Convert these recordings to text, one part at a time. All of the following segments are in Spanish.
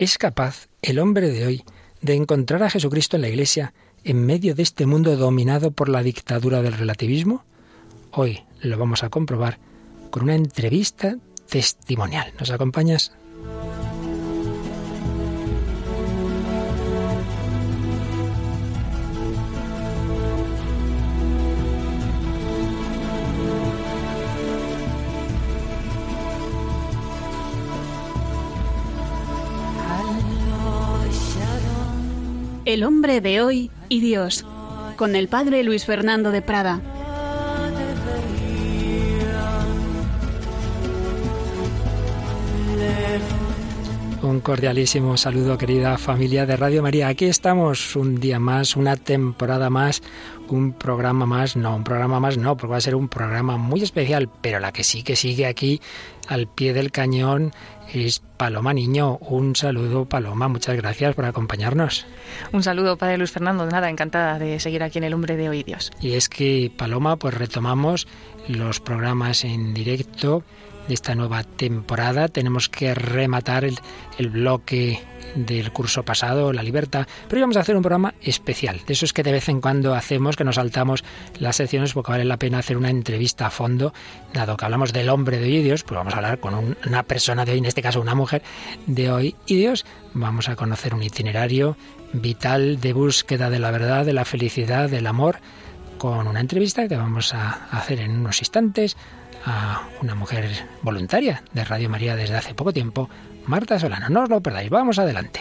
¿Es capaz el hombre de hoy de encontrar a Jesucristo en la Iglesia en medio de este mundo dominado por la dictadura del relativismo? Hoy lo vamos a comprobar con una entrevista testimonial. ¿Nos acompañas? El hombre de hoy y Dios, con el padre Luis Fernando de Prada. Un cordialísimo saludo, querida familia de Radio María. Aquí estamos un día más, una temporada más, un programa más, no, un programa más no, porque va a ser un programa muy especial, pero la que sí que sigue aquí al pie del cañón es Paloma Niño. Un saludo, Paloma. Muchas gracias por acompañarnos. Un saludo, Padre Luis Fernando. Nada, encantada de seguir aquí en El Hombre de Hoy Dios. Y es que, Paloma, pues retomamos los programas en directo de esta nueva temporada. Tenemos que rematar el, el bloque del curso pasado, La Libertad, pero íbamos a hacer un programa especial. De eso es que de vez en cuando hacemos, que nos saltamos las secciones porque vale la pena hacer una entrevista a fondo. Dado que hablamos del hombre de hoy y Dios, pues vamos a hablar con una persona de hoy, en este caso una mujer de hoy y Dios. Vamos a conocer un itinerario vital de búsqueda de la verdad, de la felicidad, del amor, con una entrevista que vamos a hacer en unos instantes a una mujer voluntaria de Radio María desde hace poco tiempo, Marta Solano. No os lo perdáis, vamos adelante.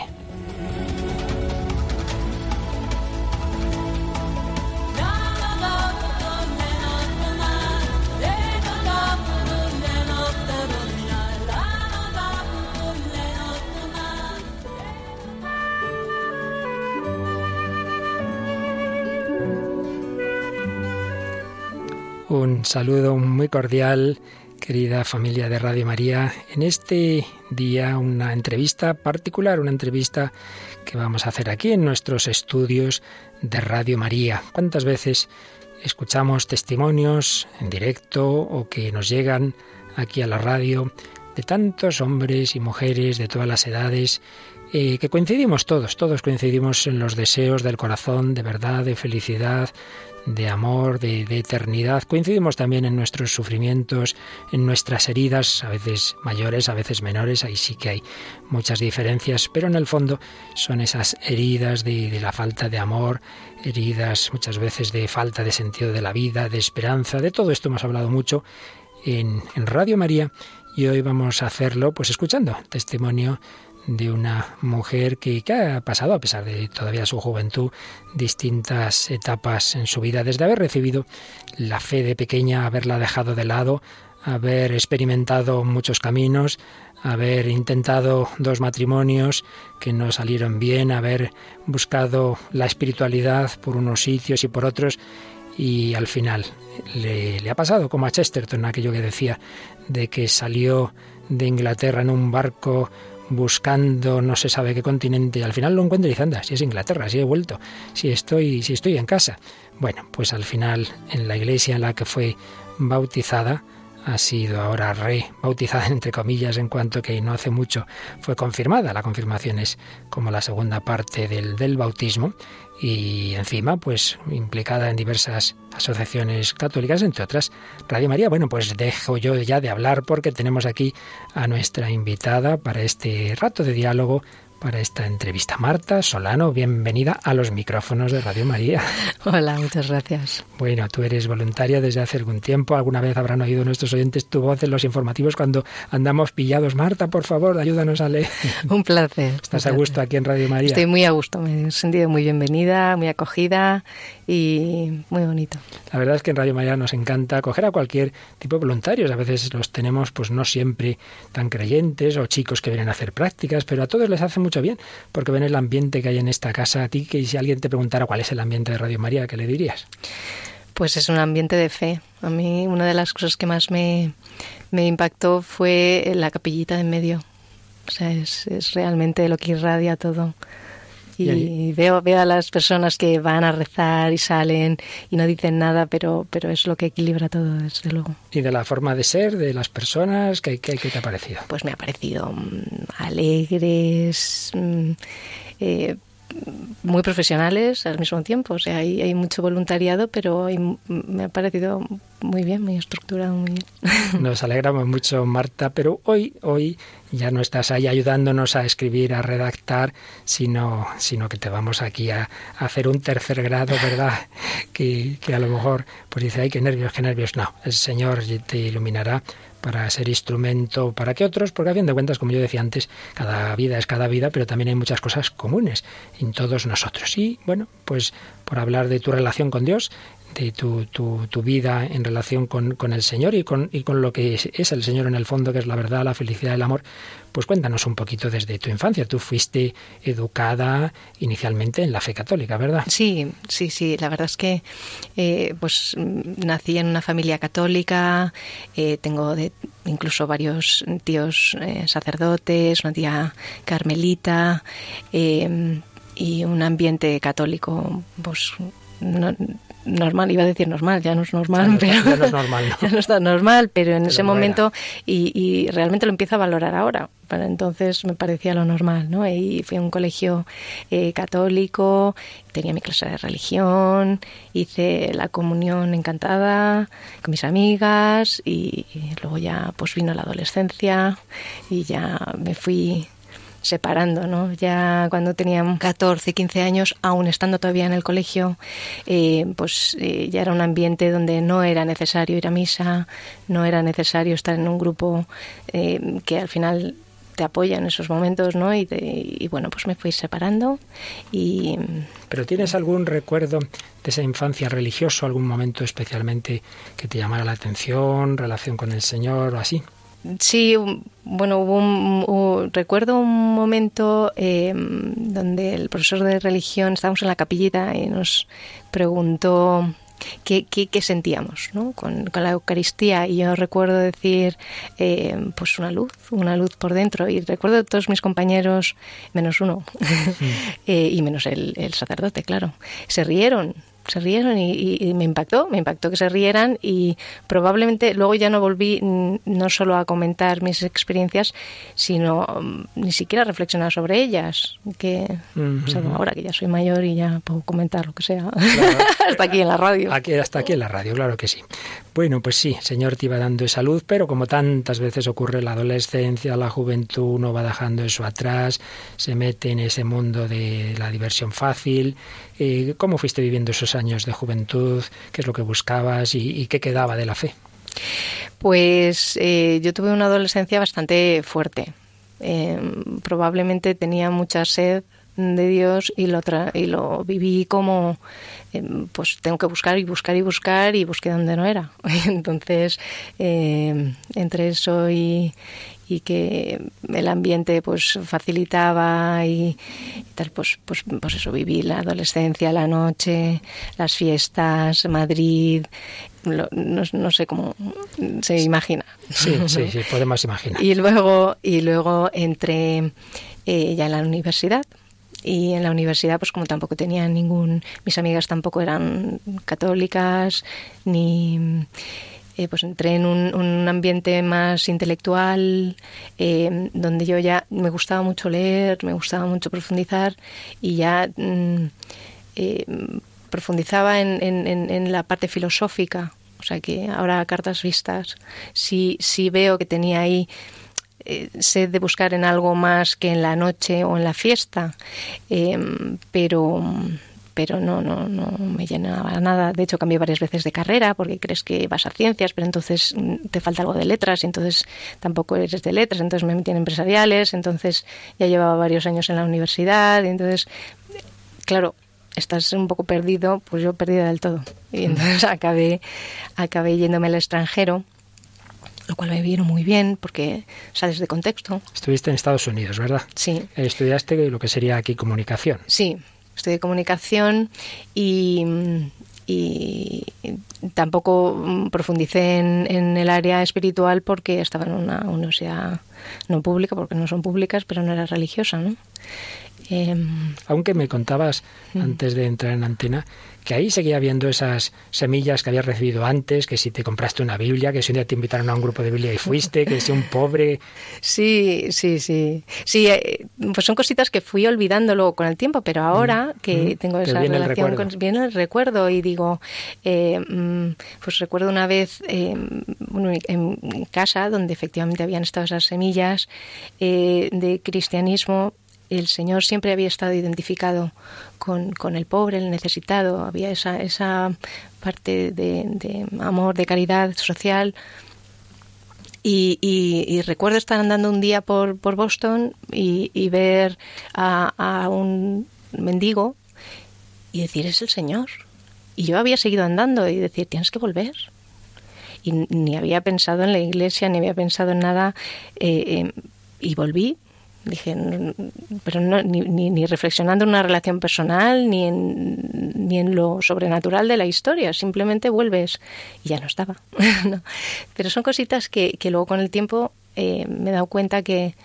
Saludo muy cordial, querida familia de Radio María. En este día una entrevista particular, una entrevista que vamos a hacer aquí en nuestros estudios de Radio María. ¿Cuántas veces escuchamos testimonios en directo o que nos llegan aquí a la radio de tantos hombres y mujeres de todas las edades eh, que coincidimos todos, todos coincidimos en los deseos del corazón, de verdad, de felicidad, de amor, de, eternidad. Coincidimos también en nuestros sufrimientos, en nuestras heridas, a veces mayores, a veces menores, ahí sí que hay muchas diferencias, pero en el fondo son esas heridas de, la falta de amor, heridas muchas veces de falta de sentido de la vida, de esperanza, de todo esto hemos hablado mucho en, en Radio María y hoy vamos a hacerlo pues escuchando testimonio de una mujer que, ha pasado, a pesar de todavía su juventud, distintas etapas en su vida, desde haber recibido la fe de pequeña, haberla dejado de lado, haber experimentado muchos caminos, haber intentado dos matrimonios que no salieron bien, haber buscado la espiritualidad por unos sitios y por otros, y al final le, le ha pasado como a Chesterton, aquello que decía de que salió de Inglaterra en un barco buscando no se sabe qué continente y al final lo encuentro y anda, si es Inglaterra, si he vuelto, si estoy, si estoy en casa. Bueno, pues al final en la iglesia en la que fue bautizada, ha sido ahora rebautizada entre comillas en cuanto que no hace mucho fue confirmada. La confirmación es como la segunda parte del, del bautismo y encima pues implicada en diversas asociaciones católicas, entre otras Radio María. Bueno, pues dejo yo ya de hablar porque tenemos aquí a nuestra invitada para este rato de diálogo para esta entrevista. Marta Solano, bienvenida a los micrófonos de Radio María. Hola, muchas gracias. Bueno, tú eres voluntaria desde hace algún tiempo. Alguna vez habrán oído nuestros oyentes tu voz en los informativos cuando andamos pillados. Marta, por favor, ayúdanos a leer. Un placer. ¿Estás a gusto aquí en Radio María? Estoy muy a gusto, me he sentido muy bienvenida, muy acogida y muy bonito. La verdad es que en Radio María nos encanta acoger a cualquier tipo de voluntarios. A veces los tenemos pues no siempre tan creyentes o chicos que vienen a hacer prácticas, pero a todos les hace mucho bien porque ven el ambiente que hay en esta casa. A ti, que si alguien te preguntara cuál es el ambiente de Radio María, ¿qué le dirías? Pues es un ambiente de fe. A mí una de las cosas que más me, me impactó fue la capillita de en medio. O sea, es, es realmente lo que irradia todo. Y veo, veo a las personas que van a rezar y salen y no dicen nada, pero, pero es lo que equilibra todo, desde luego. ¿Y de la forma de ser de las personas? ¿Qué, qué, te ha parecido? Pues me ha parecido mm, alegres, mm, eh, muy profesionales al mismo tiempo. O sea, hay, hay mucho voluntariado, pero me ha parecido muy bien, muy estructurado, muy bien. Nos alegramos mucho, Marta, pero hoy, hoy ya no estás ahí ayudándonos a escribir, a redactar, sino, sino que te vamos aquí a, hacer un tercer grado, ¿verdad? Que, que a lo mejor pues dice, ay, qué nervios, qué nervios. No, el Señor te iluminará para ser instrumento para que otros, porque a fin de cuentas, como yo decía antes, cada vida es cada vida, pero también hay muchas cosas comunes en todos nosotros. Y bueno, pues por hablar de tu relación con Dios, de tu, tu, tu, vida en relación con, con, el Señor y con, y con lo que es, el Señor en el fondo, que es la verdad, la felicidad, el amor, pues cuéntanos un poquito desde tu infancia. Tú fuiste educada inicialmente en la fe católica, ¿verdad? Sí, sí, sí. La verdad es que eh, pues nací en una familia católica, eh, tengo de, incluso varios tíos eh, sacerdotes, una tía carmelita eh, y un ambiente católico pues no, normal, iba a decir normal, ya no es normal, ya no, pero ya no es normal, ¿no? ya no está normal, pero en Pero ese no momento y, y realmente lo empiezo a valorar ahora. Para entonces me parecía lo normal, ¿no? Y fui a un colegio eh, católico, tenía mi clase de religión, hice la comunión encantada con mis amigas y, y luego ya pues vino la adolescencia y ya me fui separando, ¿no? Ya cuando tenía 14, 15 años, aún estando todavía en el colegio, eh, pues eh, ya era un ambiente donde no era necesario ir a misa, no era necesario estar en un grupo eh, que al final te apoya en esos momentos, ¿no? Y, te, y, bueno, pues me fui separando y... ¿Pero tienes algún recuerdo de esa infancia religioso, algún momento especialmente que te llamara la atención, relación con el Señor o así? Sí, bueno, hubo un, un, recuerdo un momento eh, donde el profesor de religión, estábamos en la capillita y nos preguntó qué, qué, qué sentíamos ¿no? con, con, la Eucaristía. Y yo recuerdo decir eh, pues una luz, una luz por dentro. Y recuerdo todos mis compañeros, menos uno. Sí. eh, y menos el, el sacerdote, claro, se rieron se rieron y, y, me impactó, me impactó que se rieran y probablemente luego ya no volví no solo a comentar mis experiencias, sino um, ni siquiera a reflexionar sobre ellas, que uh -huh. o sea, ahora que ya soy mayor y ya puedo comentar lo que sea, claro. hasta aquí en la radio. Aquí, hasta aquí en la radio, claro que sí. Bueno, pues sí, Señor te iba dando esa luz, pero como tantas veces ocurre la adolescencia, la juventud, uno va dejando eso atrás, se mete en ese mundo de la diversión fácil. Eh, ¿Cómo fuiste viviendo esos años de juventud? ¿Qué es lo que buscabas y, y qué quedaba de la fe? Pues eh, yo tuve una adolescencia bastante fuerte. Eh, probablemente tenía mucha sed de Dios y lo, y lo viví como eh, pues tengo que buscar y buscar y buscar y busqué donde no era. Entonces, eh, entre eso y, y, que el ambiente pues facilitaba y, y, tal, pues, pues, pues eso, viví la adolescencia, la noche, las fiestas, Madrid, lo, no, no, sé cómo se imagina. Sí, sí, sí, podemos imaginar. Y luego, y luego entré eh, ya en la universidad y en la universidad pues como tampoco tenía ningún mis amigas tampoco eran católicas ni eh, pues entré en un, un, ambiente más intelectual eh, donde yo ya me gustaba mucho leer me gustaba mucho profundizar y ya mm, eh, profundizaba en, en, la parte filosófica. O sea que ahora a cartas vistas sí sí veo que tenía ahí eh, sed de buscar en algo más que en la noche o en la fiesta, eh, pero pero no, no, no me llenaba nada. De hecho, cambié varias veces de carrera porque crees que vas a ciencias, pero entonces mm, te falta algo de letras y entonces tampoco eres de letras, entonces me metí en empresariales, entonces ya llevaba varios años en la universidad y entonces, claro, estás un poco perdido, pues yo perdida del todo. Y entonces acabé, acabé yéndome al extranjero lo cual me vieron muy bien porque sales de contexto. Estuviste en Estados Unidos, ¿verdad? Sí. Estudiaste lo que sería aquí comunicación. Sí, estudié comunicación y, y tampoco profundicé en, en, el área espiritual porque estaba en una universidad no pública, porque no son públicas, pero no era religiosa, ¿no? Em, Aunque me contabas Mm. antes de entrar en antena que ahí seguía habiendo esas semillas que habías recibido antes, que si te compraste una Biblia, que si un día te invitaron a un grupo de Biblia y fuiste, que si un pobre... Sí, sí, sí. Sí, eh, pues son cositas que fui olvidando luego con el tiempo, pero ahora que Mm. tengo Te esa viene relación con viene el recuerdo y digo, eh, mm, pues recuerdo una vez eh, en casa donde efectivamente habían estado esas semillas eh, de cristianismo. El Señor siempre había estado identificado con, con el pobre, el necesitado. Había esa, esa parte de, amor, de caridad social. Y, recuerdo estar andando un día por, por Boston y, ver a, a un mendigo y decir, es el Señor. Y yo había seguido andando y decir, tienes que volver. Y ni había pensado en la iglesia, ni había pensado en nada. eh, eh, y volví. Dije, "No, pero no, ni, ni, ni reflexionando en una relación personal, ni en, ni en lo sobrenatural de la historia. Simplemente vuelves y ya no estaba. No. Pero son cositas que, que luego con el tiempo eh, me he dado cuenta que,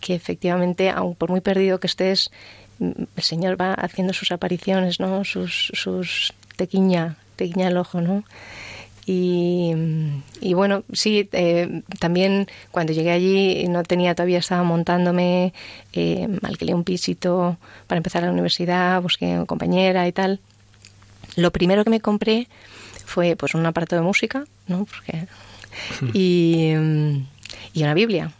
que efectivamente, aun por muy perdido que estés, mm, el Señor va haciendo sus apariciones, ¿no? Sus, sus tequiña, tequiña el ojo, ¿no? Y, y bueno, sí, eh, también cuando llegué allí no tenía, todavía estaba montándome, eh, alquilé un pisito para empezar la universidad, busqué una compañera y tal. Lo primero que me compré fue pues un aparato de música, ¿no? Porque, y, y una Biblia.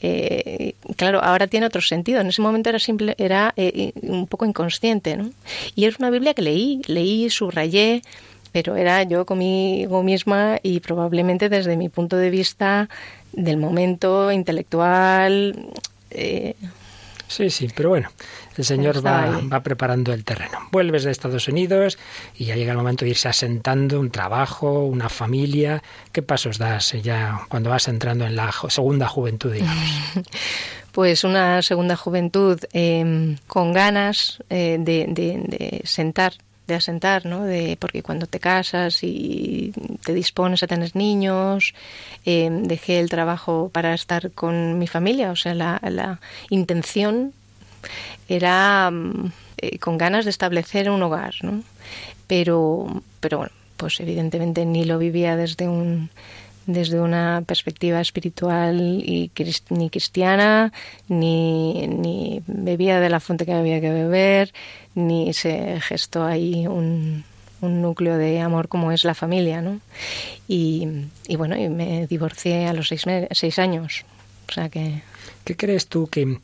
Eh, claro, ahora tiene otro sentido. En ese momento era simple, era eh, un poco inconsciente, ¿no? Y es una Biblia que leí, leí, subrayé, pero era yo conmigo misma y probablemente desde mi punto de vista del momento intelectual. eh, Sí, sí, pero bueno, el Señor va, preparando el terreno. Vuelves de Estados Unidos y ya llega el momento de irse asentando, un trabajo, una familia. ¿Qué pasos das ya cuando vas entrando en la segunda juventud, digamos? pues una segunda juventud eh, con ganas eh, de, de- de sentar, de asentar, ¿no? De, porque cuando te casas y te dispones a tener niños, eh, dejé el trabajo para estar con mi familia, o sea, la, la intención era mm, eh, con ganas de establecer un hogar, ¿no? Pero, pero bueno, pues evidentemente ni lo vivía desde un desde una perspectiva espiritual y cris- ni cristiana, ni, ni bebía de la fuente que había que beber, ni se gestó ahí un, un núcleo de amor como es la familia, ¿no? Y, y bueno, y me divorcié a los seis, seis años. O sea que ¿Qué crees tú que,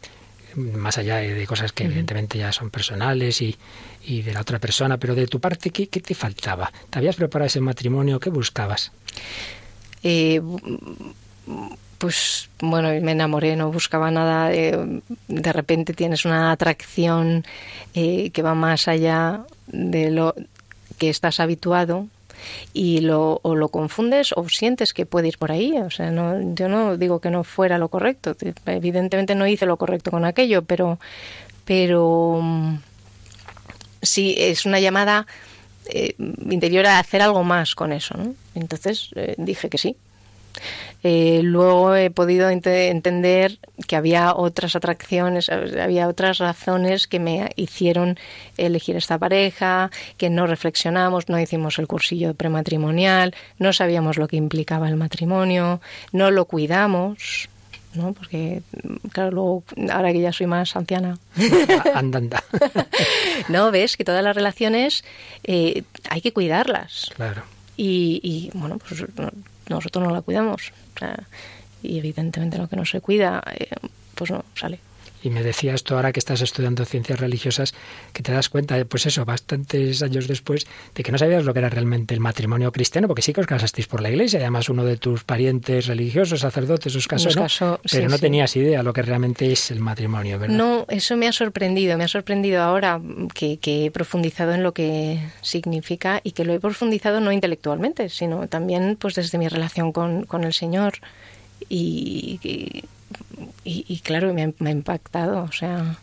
más allá de de cosas que evidentemente ya son personales y, y de la otra persona, pero de tu parte, ¿qué, qué te faltaba? ¿Te habías preparado ese matrimonio? ¿Qué buscabas? Eh, pues bueno, me enamoré, no buscaba nada. eh, de repente tienes una atracción eh, que va más allá de lo que estás habituado y lo, o lo confundes o sientes que puede ir por ahí. O sea, no, yo no digo que no fuera lo correcto. Evidentemente no hice lo correcto con aquello, pero, pero mm, sí es una llamada eh, interior a hacer algo más con eso. ¿no? Entonces eh, dije que sí. Eh, luego he podido ente- entender que había otras atracciones, había otras razones que me hicieron elegir esta pareja, que no reflexionamos, no hicimos el cursillo prematrimonial, no sabíamos lo que implicaba el matrimonio, no lo cuidamos, ¿no? Porque, claro, luego, ahora que ya soy más anciana, Anda, anda. no ves que todas las relaciones eh, hay que cuidarlas. claro. Y, y, bueno, pues no- nosotros no la cuidamos. O sea, y evidentemente lo que no se cuida, eh, pues no sale. Y me decías tú ahora que estás estudiando ciencias religiosas que te das cuenta, eh, pues eso, bastantes años después, de que no sabías lo que era realmente el matrimonio cristiano, porque sí que os casasteis por la iglesia, y además uno de tus parientes religiosos, sacerdotes, os casó, ¿no? casó, Pero sí, no sí. tenías idea lo que realmente es el matrimonio, ¿verdad? No, eso me ha sorprendido, me ha sorprendido ahora que, que he profundizado en lo que significa y que lo he profundizado no intelectualmente, sino también pues desde mi relación con, con el Señor. Y, y, y- y, claro, me ha, me ha impactado. O sea,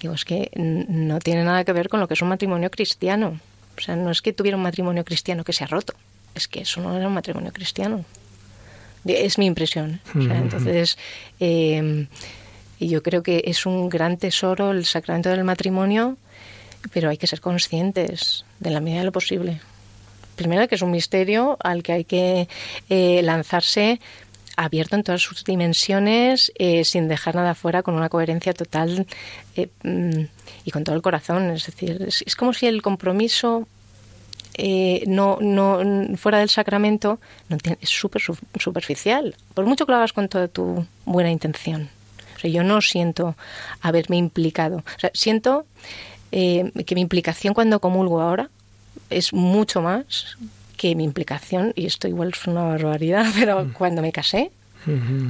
digo, es que no tiene nada que ver con lo que es un matrimonio cristiano. O sea, no es que tuviera un matrimonio cristiano que se ha roto, es que eso no era un matrimonio cristiano. Es mi impresión. ¿eh? O sea, entonces, eh, yo creo que es un gran tesoro el sacramento del matrimonio, pero hay que ser conscientes de la medida de lo posible. Primero que es un misterio al que hay que eh, lanzarse abierto en todas sus dimensiones, eh, sin dejar nada fuera, con una coherencia total eh, mm, y con todo el corazón. Es decir, es, como si el compromiso eh, no, no fuera del sacramento no es súper superficial, por mucho que lo hagas con toda tu buena intención. Yo no siento haberme implicado. Siento que mi implicación cuando comulgo ahora es mucho más que mi implicación, y esto igual es una barbaridad, pero mm. cuando me casé,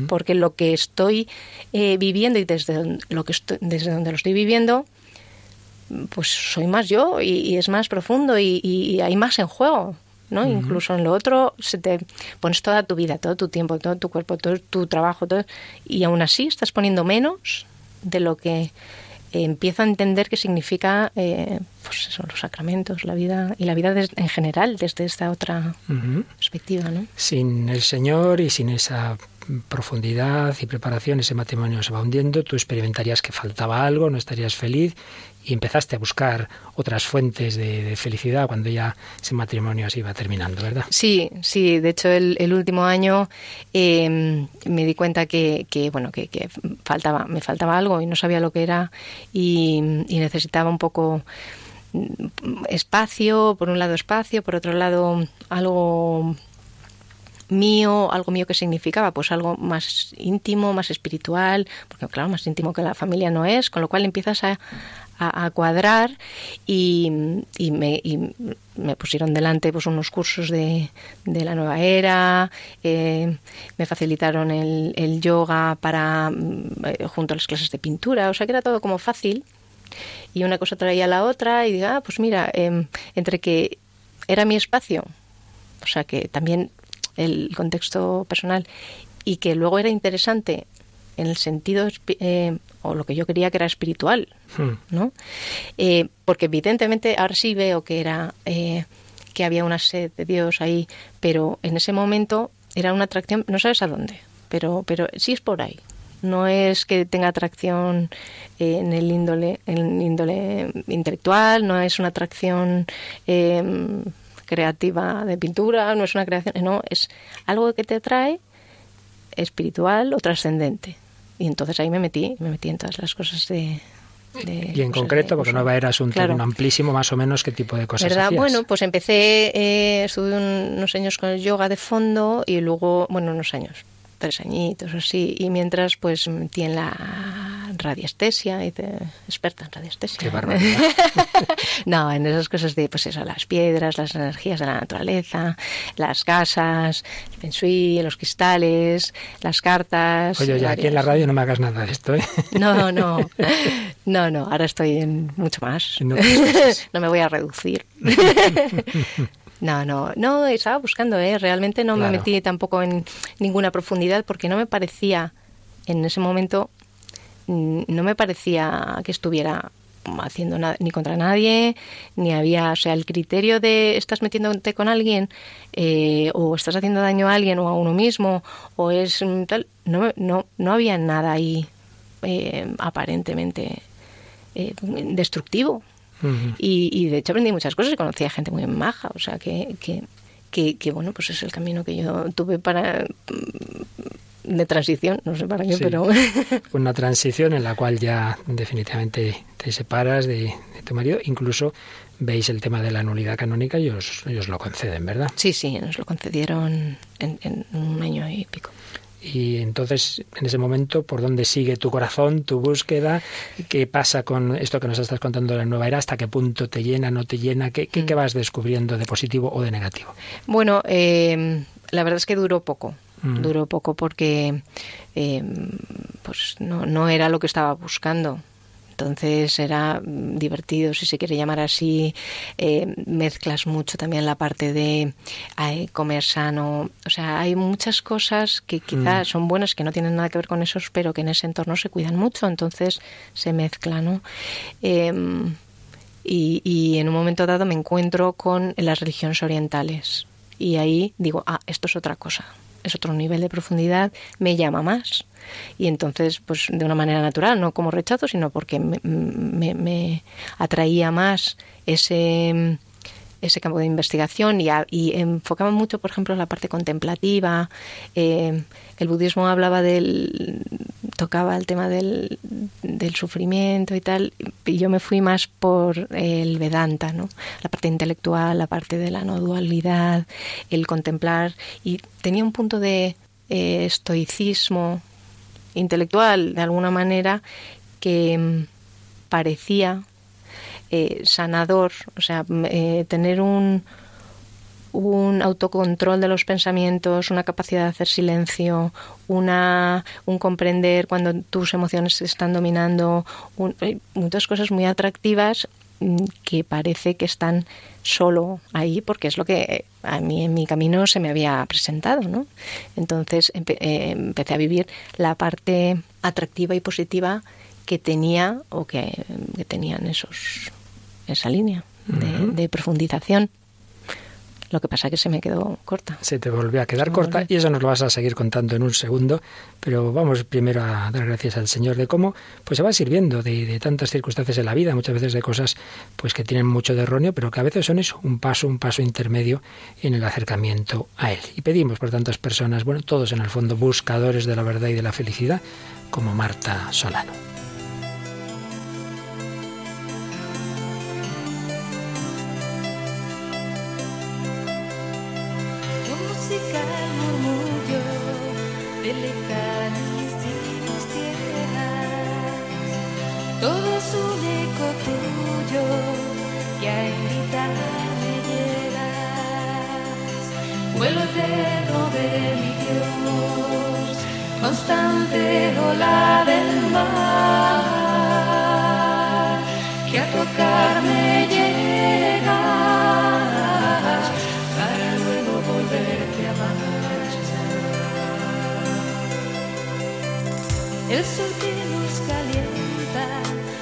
porque lo que estoy eh, viviendo y desde lo que desde donde lo estoy viviendo, pues soy más yo y, es más profundo y, hay más en juego. ¿no? Incluso en lo otro se te pones toda tu vida, todo tu tiempo, todo tu cuerpo, todo tu trabajo, todo, y aún así estás poniendo menos de lo que empiezo a entender qué significa eh, pues eso, los sacramentos, la vida y la vida en general desde esta otra perspectiva. ¿no? Sin el Señor y sin esa profundidad y preparación, ese matrimonio se va hundiendo, tú experimentarías que faltaba algo, no estarías feliz y empezaste a buscar otras fuentes de, felicidad cuando ya ese matrimonio se iba terminando, ¿verdad? Sí, sí. De hecho, el, último año em, me di cuenta que, bueno, que, faltaba, me faltaba algo y no sabía lo que era y, necesitaba un poco mm, espacio, por un lado espacio, por otro lado algo mío, algo mío que significaba, pues algo más íntimo, más espiritual, porque claro, más íntimo que la familia no es, con lo cual empiezas a, a, cuadrar y, me, me, pusieron delante pues unos cursos de, la nueva era, eh, me facilitaron el, el yoga para eh, junto a las clases de pintura, o sea que era todo como fácil y una cosa traía a la otra y diga, ah, pues mira, em, entre que era mi espacio, o sea que también el contexto personal y que luego era interesante en el sentido eh, o lo que yo quería que era espiritual. ¿No? Eh, porque evidentemente ahora sí veo que era eh, que había una sed de Dios ahí, pero en ese momento era una atracción, no sabes a dónde, pero pero sí es por ahí. No es que tenga atracción en el índole, en el índole intelectual, no es una atracción em, creativa de pintura, no es una creación, no, es algo que te atrae espiritual o trascendente. Y entonces ahí me metí, me metí en todas las cosas de, y en concreto, porque no va a ir asunto amplísimo, más o menos, ¿qué tipo de cosas ¿verdad? Bueno, pues empecé, eh, estuve unos años con el yoga de fondo y luego, bueno, unos años, tres añitos así, y mientras pues metí en la radiestesia, experta en radiestesia. no, en esas cosas de, pues eso, las piedras, las energías de la naturaleza, las casas, el feng los cristales, las cartas. Oye, ya aquí en la radio no me hagas nada de esto, ¿eh? No, no, no, no, ahora estoy en mucho más. No, me voy a reducir. No, no, no, estaba buscando, ¿eh? realmente no me metí tampoco en ninguna profundidad porque no me parecía en ese momento no me parecía que estuviera haciendo nada, ni contra nadie, ni había, o sea, el criterio de estás metiéndote con alguien eh, o estás haciendo daño a alguien o a uno mismo o es tal, no, no, no había nada ahí eh, aparentemente eh, destructivo. y, y, de hecho aprendí muchas cosas y conocí a gente muy maja, o sea, que, que, que, que bueno, pues es el camino que yo tuve para de transición, no sé para qué, pero... Una transición en la cual ya definitivamente te separas de, tu marido, incluso veis el tema de la nulidad canónica y os, ellos lo conceden, ¿verdad? Sí, sí, nos lo concedieron en, un año y pico. Y entonces, en ese momento, ¿por dónde sigue tu corazón, tu búsqueda? ¿Qué pasa con esto que nos estás contando de la nueva era? ¿Hasta qué punto te llena, no te llena? ¿Qué, qué, mm. vas descubriendo de positivo o de negativo? Bueno, eh, la verdad es que duró poco. Mm. Duró poco porque eh, pues no, no era lo que estaba buscando. Entonces era divertido, si se quiere llamar así. Eh, mezclas mucho también la parte de comer sano. O sea, hay muchas cosas que quizás mm. son buenas, que no tienen nada que ver con esos, pero que en ese entorno se cuidan mucho. Entonces se mezcla, ¿no? Em, y, y en un momento dado me encuentro con las religiones orientales. Y ahí digo, ah, esto es otra cosa es otro nivel de profundidad, me llama más. Y entonces, pues de una manera natural, no como rechazo, sino porque me, atraía más ese, ese campo de investigación y, y, enfocaba mucho, por ejemplo, la parte contemplativa. Eh, el budismo hablaba del, tocaba el tema del, del, sufrimiento y tal, y yo me fui más por el Vedanta, ¿no? La parte intelectual, la parte de la no dualidad, el contemplar, y tenía un punto de eh, estoicismo intelectual, de alguna manera, que mm, parecía eh, sanador, o sea, eh, tener un, un autocontrol de los pensamientos, una capacidad de hacer silencio, una, un comprender cuando tus emociones están dominando, muchas cosas muy atractivas mm, que parece que están solo ahí porque es lo que a mí en mi camino se me había presentado, ¿no? Entonces eh, empecé a vivir la parte atractiva y positiva que tenía o que, tenían esos esa línea de profundización. Lo que pasa es que se me quedó corta. Se te volvió a quedar corta y eso nos lo vas a seguir contando en un segundo, pero vamos primero a dar gracias al Señor de cómo pues se va sirviendo de, tantas circunstancias en la vida, muchas veces de cosas pues que tienen mucho de erróneo, pero que a veces son eso, un paso, un paso intermedio en el acercamiento a Él. Y pedimos por tantas personas, bueno, todos en el fondo buscadores de la verdad y de la felicidad, como Marta Solano. constante ola del mar que a tocarme llega para luego volverte a amar. El sol que nos calienta,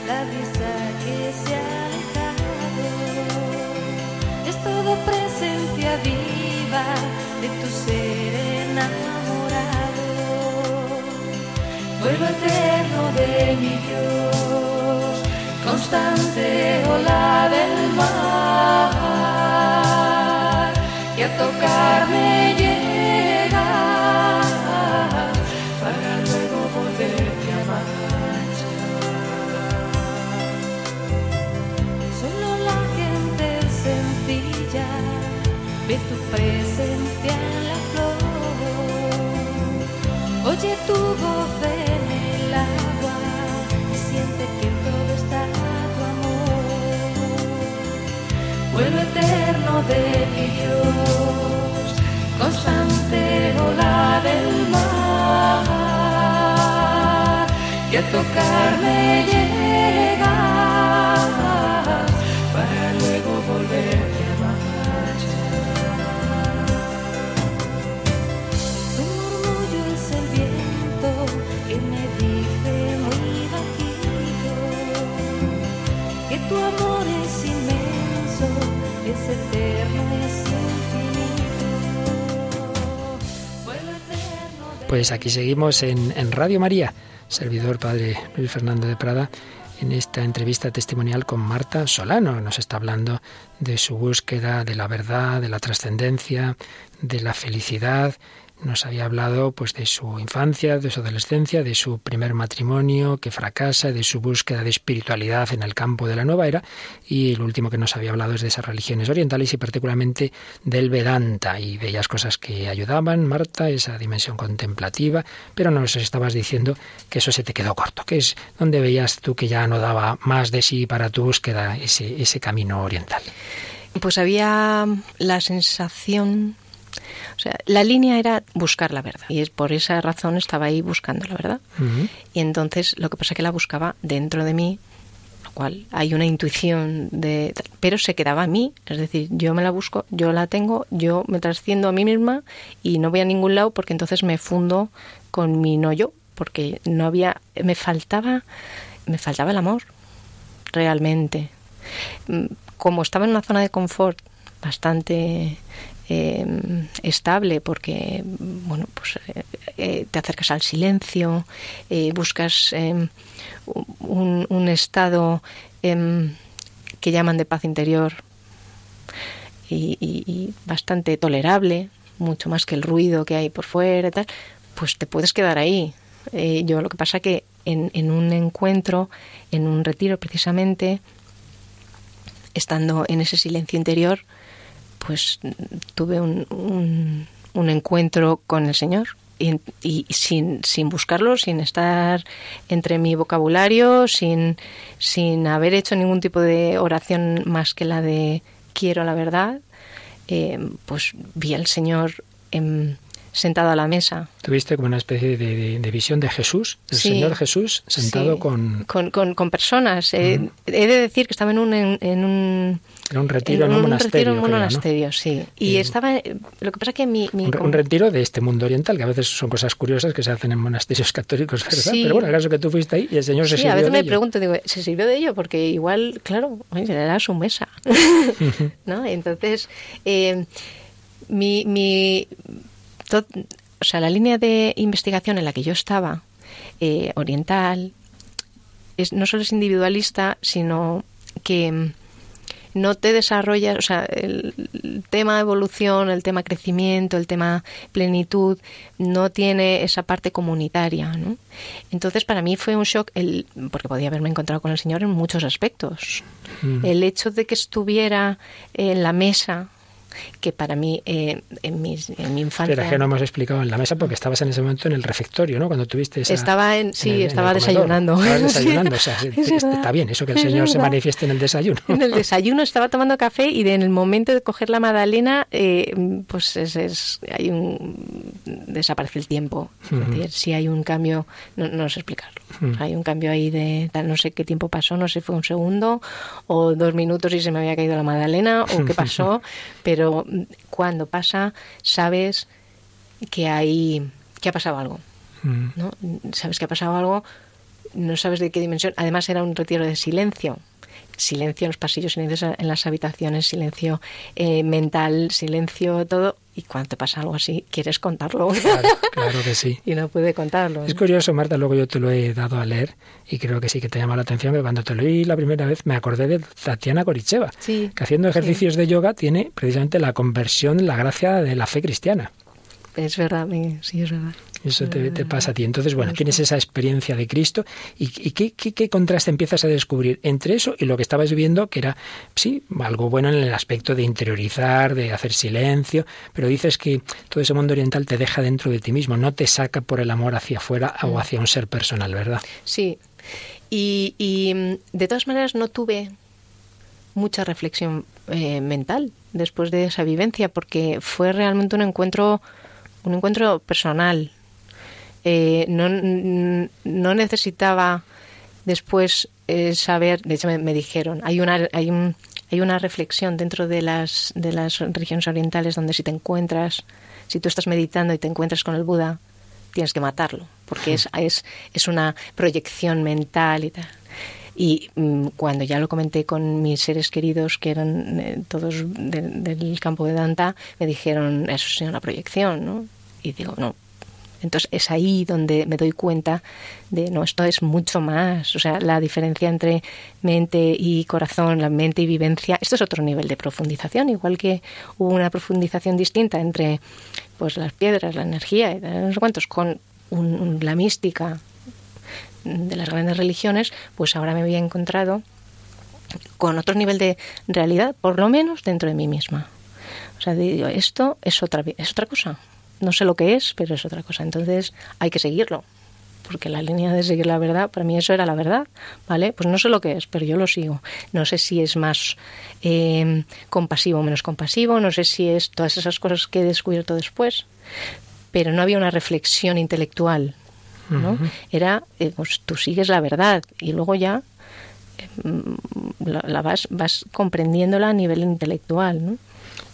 la brisa que se ha alejado, es todo presencia viva de tu ser. vuelvo eterno de mi Dios, constante ola del mar, y a tocarme llegas para luego volverte a marchar. Solo la gente sencilla ve tu presencia en la flor, oye tu voz eterno de mi Dios, constante ola del mar, y a tocarme llega. Pues aquí seguimos en, Radio María, servidor Padre Luis Fernando de Prada, en esta entrevista testimonial con Marta Solano. Nos está hablando de su búsqueda de la verdad, de la trascendencia, de la felicidad, nos había hablado pues de su infancia, de su adolescencia, de su primer matrimonio que fracasa, de su búsqueda de espiritualidad en el campo de la nueva era y el último que nos había hablado es de esas religiones orientales y particularmente del Vedanta y bellas cosas que ayudaban, Marta, esa dimensión contemplativa, pero nos estabas diciendo que eso se te quedó corto, que es donde veías tú que ya no daba más de sí para tu búsqueda ese, ese camino oriental. Pues había la sensación o sea, la línea era buscar la verdad y es por esa razón estaba ahí buscando la verdad. Y entonces lo que pasa es que la buscaba dentro de mí, lo cual hay una intuición de... Pero se quedaba a mí, es decir, yo me la busco, yo la tengo, yo me trasciendo a mí misma y no voy a ningún lado porque entonces me fundo con mi no yo, porque no había... me faltaba... me faltaba el amor, realmente. Mm, como estaba en una zona de confort bastante em, estable porque, bueno, pues eh, eh, te acercas al silencio, eh, buscas em, un, un, estado em, que llaman de paz interior y, bastante tolerable, mucho más que el ruido que hay por fuera y tal, pues te puedes quedar ahí. yo lo que pasa que en un encuentro, en un retiro precisamente, estando en ese silencio interior, pues tuve un, un, encuentro con el Señor y, sin, sin buscarlo, sin estar entre mi vocabulario, sin, sin haber hecho ningún tipo de oración más que la de quiero la verdad, eh, pues vi al Señor en sentado a la mesa. Tuviste como una especie de, visión de Jesús, el Señor Jesús sentado con... Con, con... personas. Eh, he de decir que estaba en un... En, un un retiro en un, monasterio. un monasterio, sí. Y estaba. Lo que pasa que mi. un, retiro de este mundo oriental, que a veces son cosas curiosas que se hacen en monasterios católicos, ¿verdad? Pero bueno, el caso que tú fuiste ahí y el Señor se sirvió. Sí, a veces me pregunto, digo, ¿se sirvió de ello? Porque igual, claro, era su mesa. ¿No? Entonces, eh, mi, mi o sea, la línea de investigación en la que yo estaba, eh, oriental, es, no solo es individualista, sino que mm, no te desarrollas, o sea, el, tema evolución, el tema crecimiento, el tema plenitud, no tiene esa parte comunitaria, ¿no? Entonces, para mí fue un shock, el, porque podía haberme encontrado con el Señor en muchos aspectos. Mm. El hecho de que estuviera en la mesa que para mí eh, en, mi, en mi infancia... Pero que no hemos explicado en la mesa porque estabas en ese momento en el refectorio, ¿no? Cuando tuviste esa... Estaba en, sí, estaba desayunando. Estabas desayunando, o sea, está bien eso que el Señor se manifieste en el desayuno. En el desayuno estaba tomando café y en el momento de coger la magdalena, eh, pues es, hay un... desaparece el tiempo. Es decir, si hay un cambio, no, no sé explicarlo. Hay un cambio ahí de no sé qué tiempo pasó, no sé si fue un segundo o dos minutos y se me había caído la magdalena o qué pasó, pero pero cuando pasa sabes que hay que ha pasado algo. Mm. ¿no? Sabes que ha pasado algo, no sabes de qué dimensión. Además era un retiro de silencio. Silencio en los pasillos, silencio en las habitaciones, silencio eh, mental, silencio todo y cuando te pasa algo así, quieres contarlo. Claro, que sí. y no puede contarlo. Es curioso, Marta, luego yo te lo he dado a leer y creo que sí que te llama la atención que cuando te lo leí la primera vez me acordé de Tatiana Koricheva, que haciendo ejercicios de yoga tiene precisamente la conversión, la gracia de la fe cristiana. Es verdad, sí, es verdad. Eso te, pasa a ti. Entonces, bueno, tienes esa experiencia de Cristo y, qué, qué, contraste empiezas a descubrir entre eso y lo que estabas viviendo, que era, sí, algo bueno en el aspecto de interiorizar, de hacer silencio, pero dices que todo ese mundo oriental te deja dentro de ti mismo, no te saca por el amor hacia afuera o mm. hacia un ser personal, ¿verdad? Sí. Y, y mm, de todas maneras no tuve mucha reflexión eh, mental después de esa vivencia, porque fue realmente un encuentro, un encuentro personal, eh, no, no, necesitaba después eh, saber, de hecho me, dijeron, hay una, hay, un, hay una reflexión dentro de las, de las regiones orientales donde si te encuentras, si tú estás meditando y te encuentras con el Buda, tienes que matarlo, porque es, es, es una proyección mental y tal. Y mm, cuando ya lo comenté con mis seres queridos, que eran eh, todos del campo de Danta, me dijeron, eso es una proyección, ¿no? Y digo, no, entonces es ahí donde me doy cuenta de, no, esto es mucho más. O sea, la diferencia entre mente y corazón, la mente y vivencia, esto es otro nivel de profundización, igual que hubo una profundización distinta entre pues las piedras, la energía no sé cuántos, con la mística de las grandes religiones, pues ahora me había encontrado con otro nivel de realidad, por lo menos dentro de mí misma. O sea, digo, esto es otra, es otra cosa no sé lo que es, pero es otra cosa. Entonces hay que seguirlo, porque la línea de seguir la verdad, para mí eso era la verdad, ¿vale? Pues no sé lo que es, pero yo lo sigo. No sé si es más eh, compasivo o menos compasivo, no sé si es todas esas cosas que he descubierto después, pero no había una reflexión intelectual, ¿no? Era, eh, pues tú sigues la verdad y luego ya eh, la, vas, vas comprendiéndola a nivel intelectual, ¿no?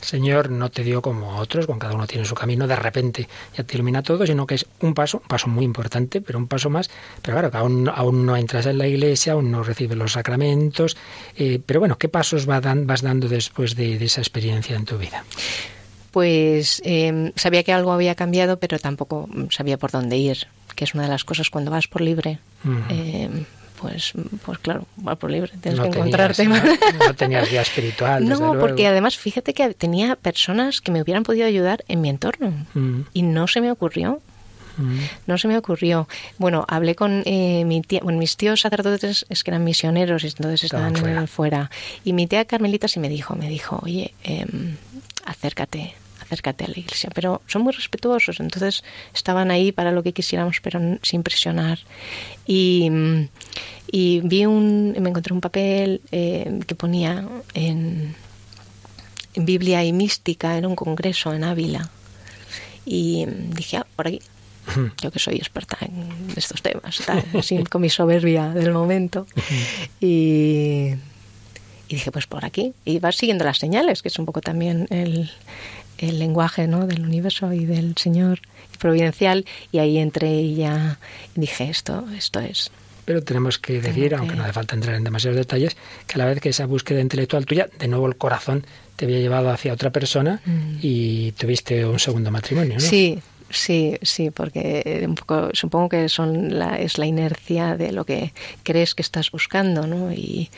Señor no te dio como otros, con cada uno tiene su camino, de repente ya te ilumina todo, sino que es un paso, un paso muy importante, pero un paso más. Pero claro, que aún, aún no entras en la iglesia, aún no recibes los sacramentos. Eh, pero bueno, ¿qué pasos vas dando después de, esa experiencia en tu vida? pues em, sabía que algo había cambiado, pero tampoco sabía por dónde ir, que es una de las cosas cuando vas por libre. Em, pues, pues claro, vas por libre, tienes que encontrarte. No, no, tenías guía espiritual. no, porque además fíjate que tenía personas que me hubieran podido ayudar en mi entorno y no se me ocurrió. No se me ocurrió. Bueno, hablé con eh, mi tía, bueno, mis tíos sacerdotes es que eran misioneros y entonces estaban fuera. fuera. Y mi tía Carmelita sí me dijo, me dijo, oye, em, acércate, acércate a la iglesia. Pero son muy respetuosos, entonces estaban ahí para lo que quisiéramos, pero sin presionar. Y, y vi un, me encontré un papel eh, que ponía en, en Biblia y Mística, en un congreso en Ávila. Y dije, ah, por aquí, yo que soy experta en estos temas, así, con mi soberbia del momento. Y, y, dije, pues por aquí. Y vas siguiendo las señales, que es un poco también el, el lenguaje ¿no? del universo y del Señor providencial. Y ahí entré y ya dije, esto, esto es. Pero tenemos que decir, aunque no hace falta entrar en demasiados detalles, que a la vez que esa búsqueda intelectual tuya, de nuevo el corazón te había llevado hacia otra persona mm. y tuviste un segundo matrimonio, ¿no? Sí, Sí, sí, porque un poco, supongo que son la, es la inercia de lo que crees que estás buscando, ¿no? Y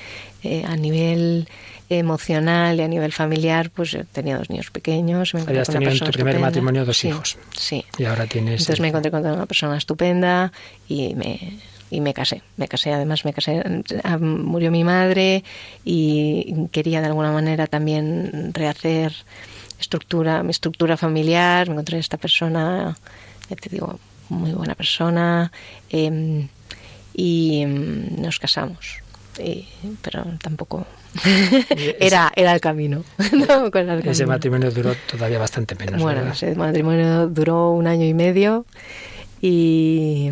eh, a nivel emocional y a nivel familiar, pues tenía dos niños pequeños. Me Habías tenido en tu primer matrimonio dos hijos. Sí. Y ahora tienes. Entonces me encontré con una persona estupenda y me, y me casé. Me casé, además me casé, ah, murió mi madre y quería de alguna manera también rehacer estructura, mi estructura familiar, me encontré esta persona, ya te digo, muy buena persona, em, y em, nos casamos. Pero tampoco era, era el camino. ese matrimonio duró todavía bastante menos. Bueno, ese matrimonio duró un año y medio y,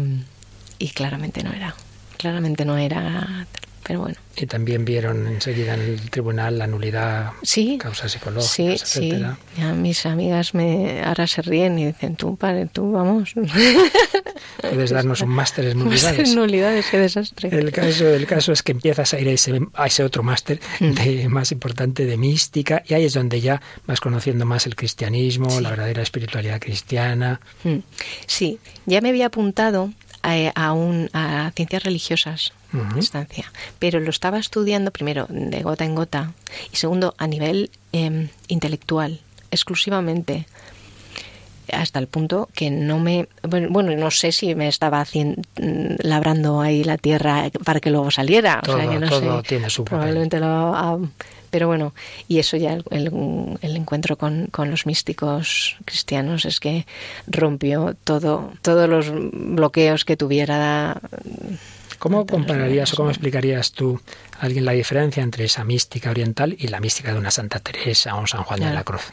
y claramente no era. Claramente no era pero bueno. Y también vieron enseguida en el tribunal la nulidad, sí, causas psicológicas, sí, etcétera. Sí. Ya mis amigas me ahora se ríen y dicen, tú, padre, tú, vamos. Puedes darnos un máster en nulidades. nulidades, qué desastre. El caso, el caso es que empiezas a ir a ese, a ese otro máster mm. de, más importante de mística y ahí es donde ya vas conociendo más el cristianismo, la verdadera espiritualidad cristiana. Mm. Sí, ya me había apuntado a, a, un, a ciencias religiosas instancia. Pero lo estaba estudiando primero de gota en gota y segundo a nivel em, intelectual, exclusivamente hasta el punto que no me bueno no sé si me estaba haciendo, labrando ahí la tierra para que luego saliera. Todo, o sea, no todo tiene su probablemente lo pero bueno y eso ya el, el, encuentro con, con, los místicos cristianos es que rompió todo todos los bloqueos que tuviera ¿Cómo compararías o cómo explicarías tú a alguien la diferencia entre esa mística oriental y la mística de una Santa Teresa o un San Juan de la Cruz?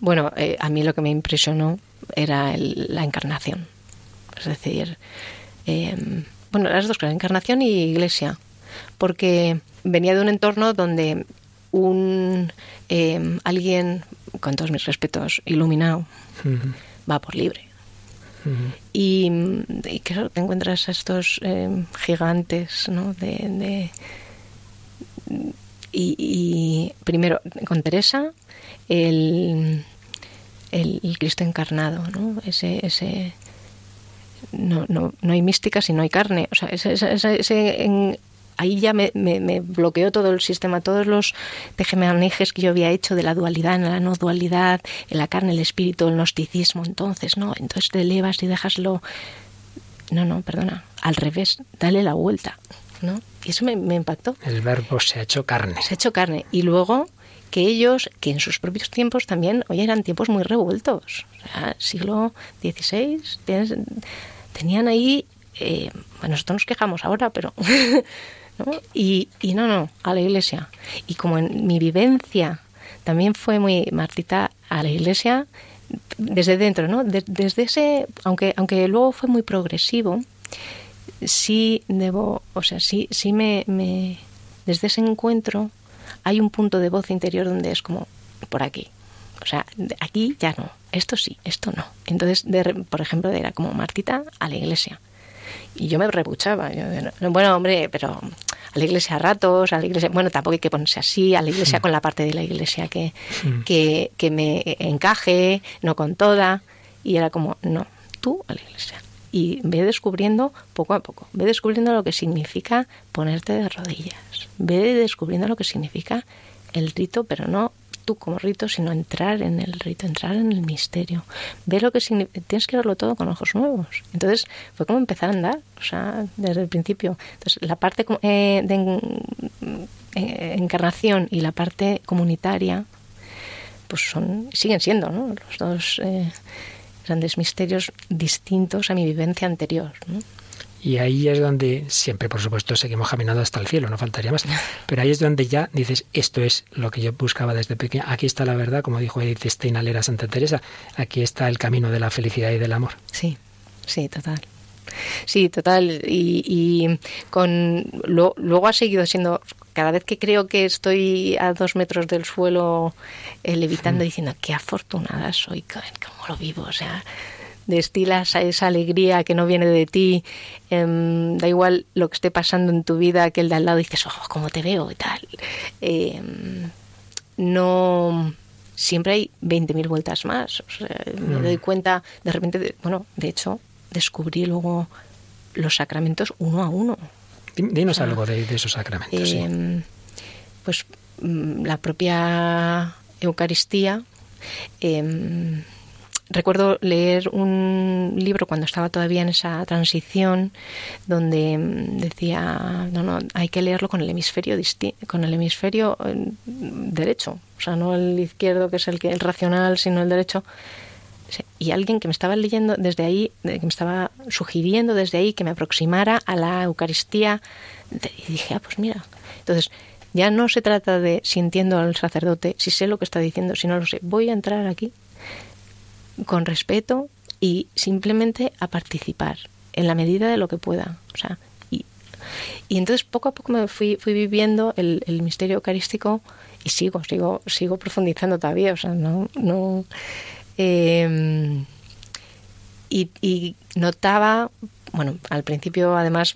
Bueno, eh, a mí lo que me impresionó era la encarnación. Es decir, em, bueno, las dos cosas, encarnación y iglesia. Porque venía de un entorno donde un em, alguien, con todos mis respetos, iluminado, va por libre y, y, claro, te encuentras a estos eh, gigantes, ¿no? De, y, primero, con Teresa, el, el, Cristo encarnado, ¿no? Ese, ese no, no, no hay mística si no hay carne. O sea, ese, ese, ese ahí ya me, me, bloqueó todo el sistema, todos los tejemanejes que yo había hecho de la dualidad, en la no dualidad, en la carne, el espíritu, el gnosticismo. Entonces, no, entonces te elevas y déjaslo. No, no, perdona, al revés, dale la vuelta. ¿no? Y eso me, impactó. El verbo se ha hecho carne. Se ha hecho carne. Y luego que ellos, que en sus propios tiempos también, hoy eran tiempos muy revueltos. O sea, siglo XVI, tenían ahí, eh, bueno, nosotros nos quejamos ahora, pero Y, y no, no, a la iglesia. Y como en mi vivencia también fue muy Martita a la iglesia desde dentro, ¿no? desde ese, aunque, aunque luego fue muy progresivo, sí debo, o sea, sí, sí me, me, desde ese encuentro hay un punto de voz interior donde es como por aquí. O sea, aquí ya no, esto sí, esto no. Entonces, de, por ejemplo, era como Martita a la iglesia. Y yo me rebuchaba. bueno, hombre, pero a la iglesia a ratos, a la iglesia, bueno, tampoco hay que ponerse así, a la iglesia mm. con la parte de la iglesia que, mm. que, que me encaje, no con toda. Y era como, no, tú a la iglesia y ve descubriendo poco a poco, ve descubriendo lo que significa ponerte de rodillas, ve descubriendo lo que significa el rito, pero no tú como rito, sino entrar en el rito, entrar en el misterio, ver lo que significa, tienes que verlo todo con ojos nuevos. Entonces fue como empezar a andar, o sea, desde el principio. Entonces la parte eh, de eh, encarnación y la parte comunitaria, pues son, siguen siendo, ¿no? Los dos eh, grandes misterios distintos a mi vivencia anterior. Y ahí es donde siempre, por supuesto, seguimos caminando hasta el cielo, no faltaría más. Pero ahí es donde ya dices, esto es lo que yo buscaba desde pequeño. Aquí está la verdad, como dijo Edith Steinalera Santa Teresa. Aquí está el camino de la felicidad y del amor. Sí, sí, total. Sí, total. Y, y con luego ha seguido siendo cada vez que creo que estoy a dos metros del suelo eh, levitando, diciendo qué afortunada soy, cómo lo vivo, o sea, destilas esa alegría que no viene de ti, em, da igual lo que esté pasando en tu vida, que el de al lado dices, oh, cómo te veo y tal. Em, no siempre hay 20.000 vueltas más. me doy cuenta, de repente, bueno, de hecho, descubrí luego los sacramentos uno a uno. Dinos algo de, esos sacramentos. Em, pues mm, la propia Eucaristía. Recuerdo leer un libro cuando estaba todavía en esa transición donde em, decía no no hay que leerlo con el hemisferio con el hemisferio derecho o sea no el izquierdo que es el que el racional sino el derecho y alguien que me estaba leyendo desde ahí, que me estaba sugiriendo desde ahí que me aproximara a la Eucaristía, y dije, ah, pues mira. Entonces, ya no se trata de si entiendo al sacerdote, si sé lo que está diciendo, si no lo sé, voy a entrar aquí con respeto y simplemente a participar en la medida de lo que pueda. O sea, y, y entonces poco a poco me fui, fui viviendo el, el misterio eucarístico y sigo, sigo, sigo profundizando todavía. O sea, no, no Em, y, notaba, bueno, al principio además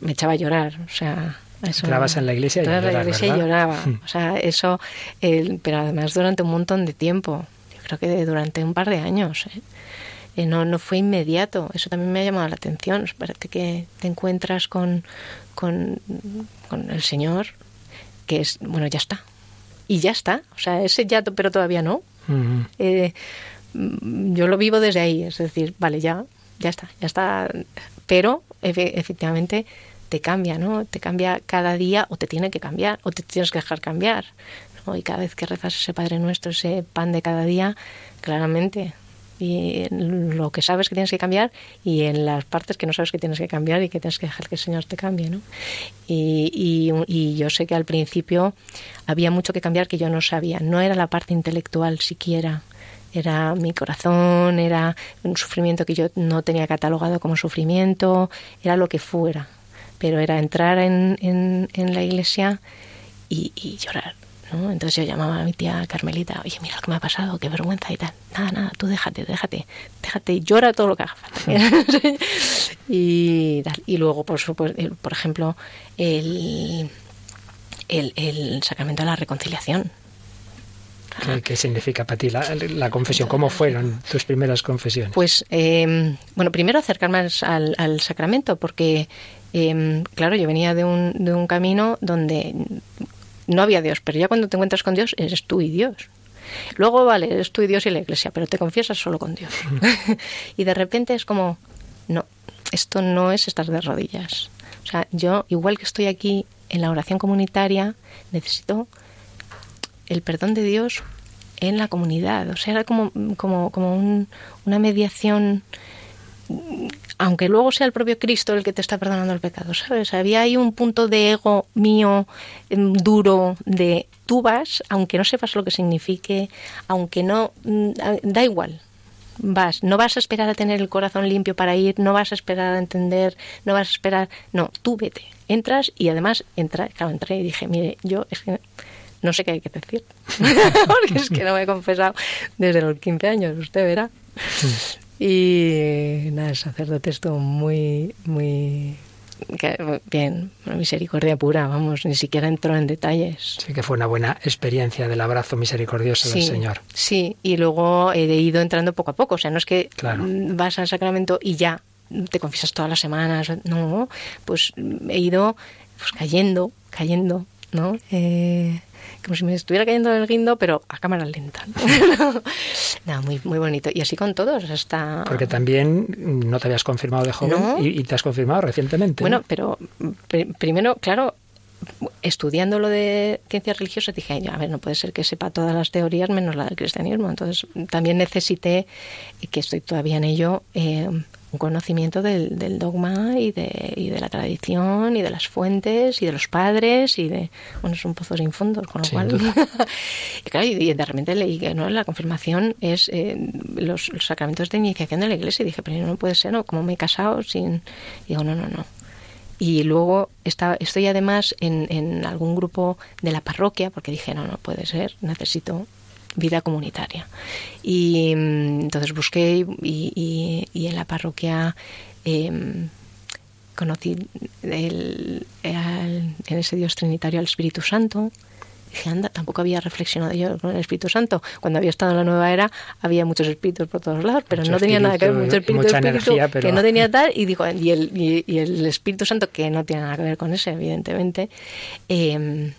me echaba a llorar, o sea... Eso, en la iglesia y, llorar, la iglesia y lloraba. O sea, eso, pero además durante un montón de tiempo. Creo que durante un par de años. ¿eh? Eh, no, no fue inmediato. Eso también me ha llamado la atención. Parece que te encuentras con, con, con el Señor, que es, bueno, ya está. Y ya está. O sea, ese ya, pero todavía no. Eh, yo lo vivo desde ahí, es decir, vale, ya, ya está, ya está. Pero efectivamente te cambia, ¿no? Te cambia cada día o te tiene que cambiar o te tienes que dejar cambiar. Y cada vez que rezas ese Padre Nuestro, ese pan de cada día, claramente y lo que sabes que tienes que cambiar y en las partes que no sabes que tienes que cambiar y que tienes que dejar que el Señor te cambie. ¿no? Y, y, yo sé que al principio había mucho que cambiar que yo no sabía. No era la parte intelectual siquiera. Era mi corazón, era un sufrimiento que yo no tenía catalogado como sufrimiento, era lo que fuera. Pero era entrar en, en, la iglesia y, y llorar entonces yo llamaba a mi tía Carmelita, oye, mira lo que me ha pasado, qué vergüenza y tal. Nada, nada, tú déjate, déjate, déjate, llora todo lo que haga falta. y, y luego, por supuesto, por ejemplo, el, el, sacramento de la reconciliación. ¿Qué, significa para ti la, confesión? ¿Cómo fueron tus primeras confesiones? Pues, em, bueno, primero acercarme al, al sacramento, porque, em, claro, yo venía de un, de un camino donde no había Dios, pero ya cuando te encuentras con Dios, eres tú y Dios. Luego, vale, eres tú y Dios y la iglesia, pero te confiesas solo con Dios. y de repente es como, no, esto no es estar de rodillas. O sea, yo, igual que estoy aquí en la oración comunitaria, necesito el perdón de Dios en la comunidad. O sea, era como, como, como una mediación aunque luego sea el propio Cristo el que te está perdonando el pecado, ¿sabes? Había ahí un punto de ego mío em, duro de tú vas, aunque no sepas lo que signifique, aunque no, mm, da igual, vas, no vas a esperar a tener el corazón limpio para ir, no vas a esperar a entender, no vas a esperar, no, tú vete, entras y además entra, claro, entré y dije, mire, yo es que no sé qué hay que decir, porque es que no me he confesado desde los 15 años, usted verá. Y nada, el sacerdote estuvo muy, muy bien, una misericordia pura, vamos, ni siquiera entró en detalles. Sí, que fue una buena experiencia del abrazo misericordioso del Señor. Sí, y luego he ido entrando poco a poco, o sea, no es que vas al sacramento y ya te confiesas todas las semanas, no, pues he ido pues, cayendo, cayendo, ¿no? Eh, como si me estuviera cayendo el guindo, pero a cámara lenta. no, muy, muy bonito. Y así con todos, hasta... Porque también no te habías confirmado de joven y, te has confirmado recientemente. Bueno, pero primero, claro, estudiando lo de ciencias religiosas dije, a ver, no puede ser que sepa todas las teorías menos la del cristianismo. Entonces también necesité, que estoy todavía en ello, eh, un conocimiento del, dogma y de, y de, la tradición y de las fuentes y de los padres y de, bueno, es un pozo sin fondos, con lo cual... y claro, y de repente leí que ¿no? la confirmación es eh, los, sacramentos de iniciación de la iglesia y dije, pero no puede ser, ¿no? ¿Cómo me he casado sin...? Y digo, no, no, no. Y luego está, estoy además en, en algún grupo de la parroquia porque dije, no, no puede ser, necesito vida comunitaria. Y mm, entonces busqué y, en la parroquia em, conocí el, en ese Dios trinitario al Espíritu Santo. Dije, anda, tampoco había reflexionado yo con el Espíritu Santo. Cuando había estado en la nueva era, había muchos espíritus por todos lados, pero no tenía nada que ver, mucho espíritu, que no tenía tal, y dijo, y el, y, el Espíritu Santo, que no tiene nada que ver con ese, evidentemente, eh,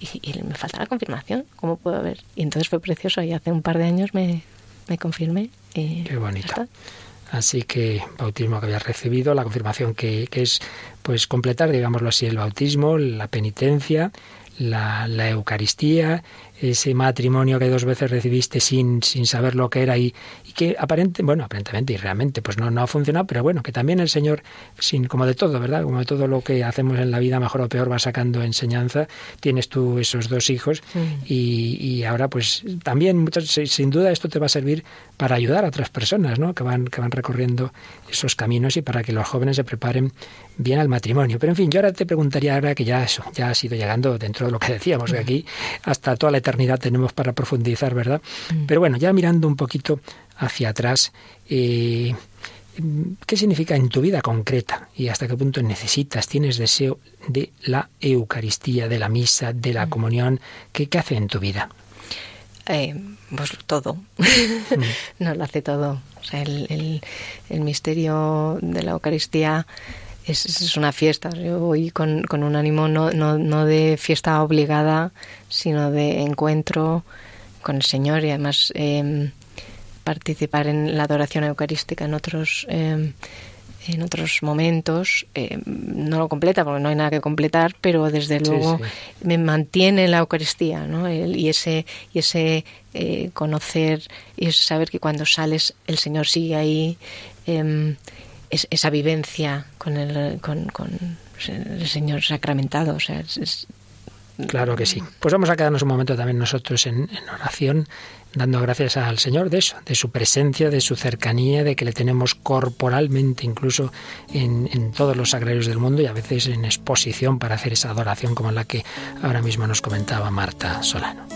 y, me falta la confirmación, ¿cómo puedo ver? Y entonces fue precioso y hace un par de años me, me confirmé. Y Qué bonito. Así que bautismo que habías recibido, la confirmación que, que es pues completar, digámoslo así, el bautismo, la penitencia, la, la Eucaristía, ese matrimonio que dos veces recibiste sin, sin saber lo que era y, que aparente, bueno, aparentemente y realmente pues no, no ha funcionado, pero bueno, que también el Señor, sin, como de todo, ¿verdad? Como de todo lo que hacemos en la vida, mejor o peor, va sacando enseñanza. Tienes tú esos dos hijos y, y, ahora pues también, muchas, sin duda, esto te va a servir para ayudar a otras personas, ¿no? Que van, que van recorriendo esos caminos y para que los jóvenes se preparen bien al matrimonio. Pero en fin, yo ahora te preguntaría ahora que ya eso, ya ha ido llegando dentro de lo que decíamos, que aquí hasta toda la eternidad tenemos para profundizar, ¿verdad? Pero bueno, ya mirando un poquito hacia atrás, eh, ¿qué significa en tu vida concreta y hasta qué punto necesitas, tienes deseo de la Eucaristía, de la misa, de la mm. comunión? ¿Qué, qué hace en tu vida? Eh, pues todo, mm. no lo hace todo. O sea, el, el, misterio de la Eucaristía es, es, una fiesta. Yo voy con, con un ánimo no, no, no, de fiesta obligada, sino de encuentro con el Señor y además eh, participar en la adoración eucarística en otros eh, en otros momentos eh, no lo completa porque no hay nada que completar pero desde luego me mantiene la Eucaristía ¿no? y ese y ese eh, conocer y ese saber que cuando sales el Señor sigue ahí em, esa vivencia con el con, con el Señor sacramentado o sea es, Claro que sí. Pues vamos a quedarnos un momento también nosotros en, oración, dando gracias al Señor de eso, de su presencia, de su cercanía, de que le tenemos corporalmente incluso en, en todos los sagrarios del mundo y a veces en exposición para hacer esa adoración como la que ahora mismo nos comentaba Marta Solano.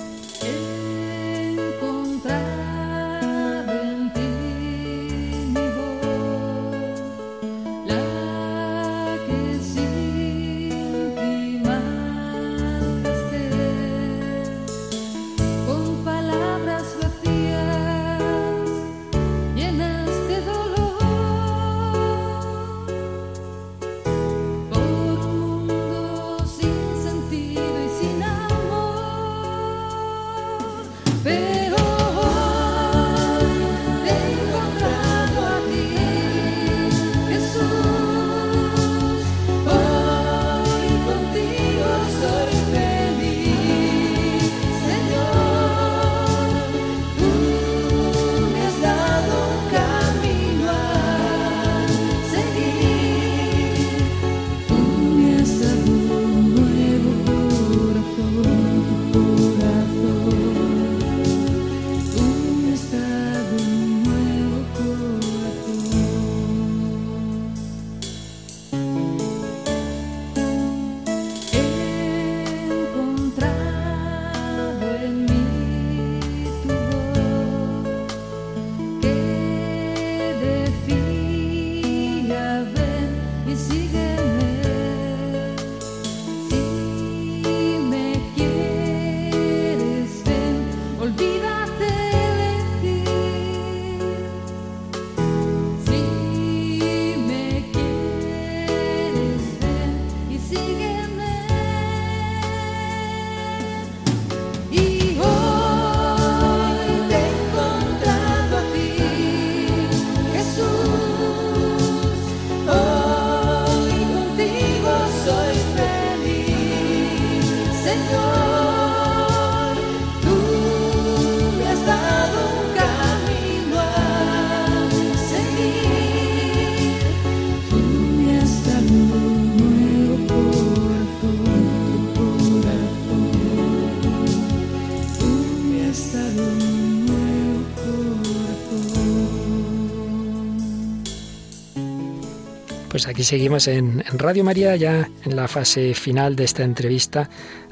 Pues aquí seguimos en, Radio María, ya en la fase final de esta entrevista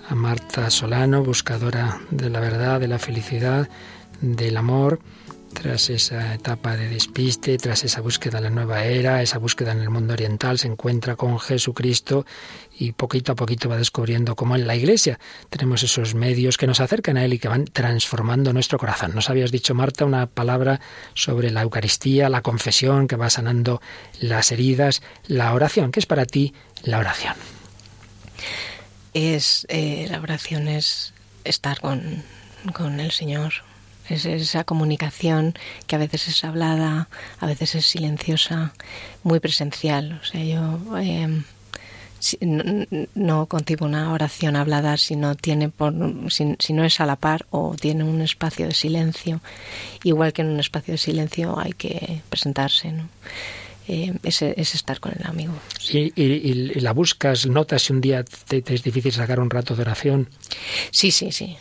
a Marta Solano, buscadora de la verdad, de la felicidad, del amor tras esa etapa de despiste, tras esa búsqueda en la nueva era, esa búsqueda en el mundo oriental, se encuentra con Jesucristo y poquito a poquito va descubriendo cómo en la Iglesia tenemos esos medios que nos acercan a Él y que van transformando nuestro corazón. Nos habías dicho, Marta, una palabra sobre la Eucaristía, la confesión que va sanando las heridas, la oración. ¿Qué es para ti la oración? Es, eh, la oración es estar con, con el Señor, es esa comunicación que a veces es hablada, a veces es silenciosa, muy presencial. O sea, yo em, no, concibo una oración hablada si no tiene por, si, no es a la par o tiene un espacio de silencio. Igual que en un espacio de silencio hay que presentarse, ¿no? Eh, es, estar con el amigo. ¿Y, la buscas? ¿Notas si un día te, es difícil sacar un rato de oración? Sí, sí, sí.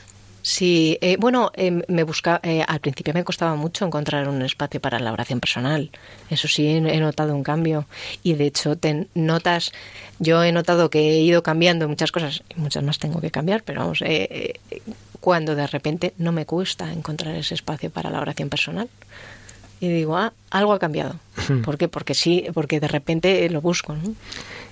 Sí, eh, bueno, eh, me busca, eh, al principio me costaba mucho encontrar un espacio para la oración personal. Eso sí, he, notado un cambio. Y de hecho, te notas, yo he notado que he ido cambiando muchas cosas, y muchas más tengo que cambiar, pero vamos, cuando de repente no me cuesta encontrar ese espacio para la oración personal. Y digo, ah, algo ha cambiado. ¿Por qué? Porque sí, porque de repente lo busco. ¿no?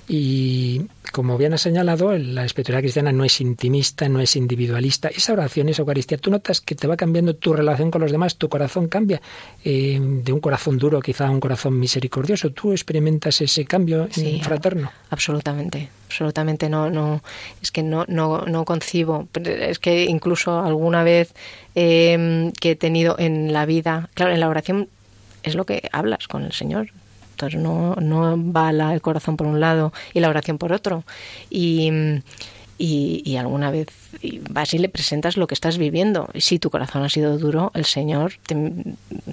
Y como bien ha señalado, la espiritualidad cristiana no es intimista, no es individualista. Esa oración, esa Eucaristía, tú notas que te va cambiando tu relación con los demás, tu corazón cambia eh, de un corazón duro quizá a un corazón misericordioso. ¿Tú experimentas ese cambio fraterno? Absolutamente, absolutamente no, no, es que no, no, no concibo. Es que incluso alguna vez eh, que he tenido en la vida, claro, en la oración es lo que hablas con el Señor no, no va el corazón por un lado y la oración por otro. Y, y, alguna vez vas y le presentas lo que estás viviendo. Y si tu corazón ha sido duro, el Señor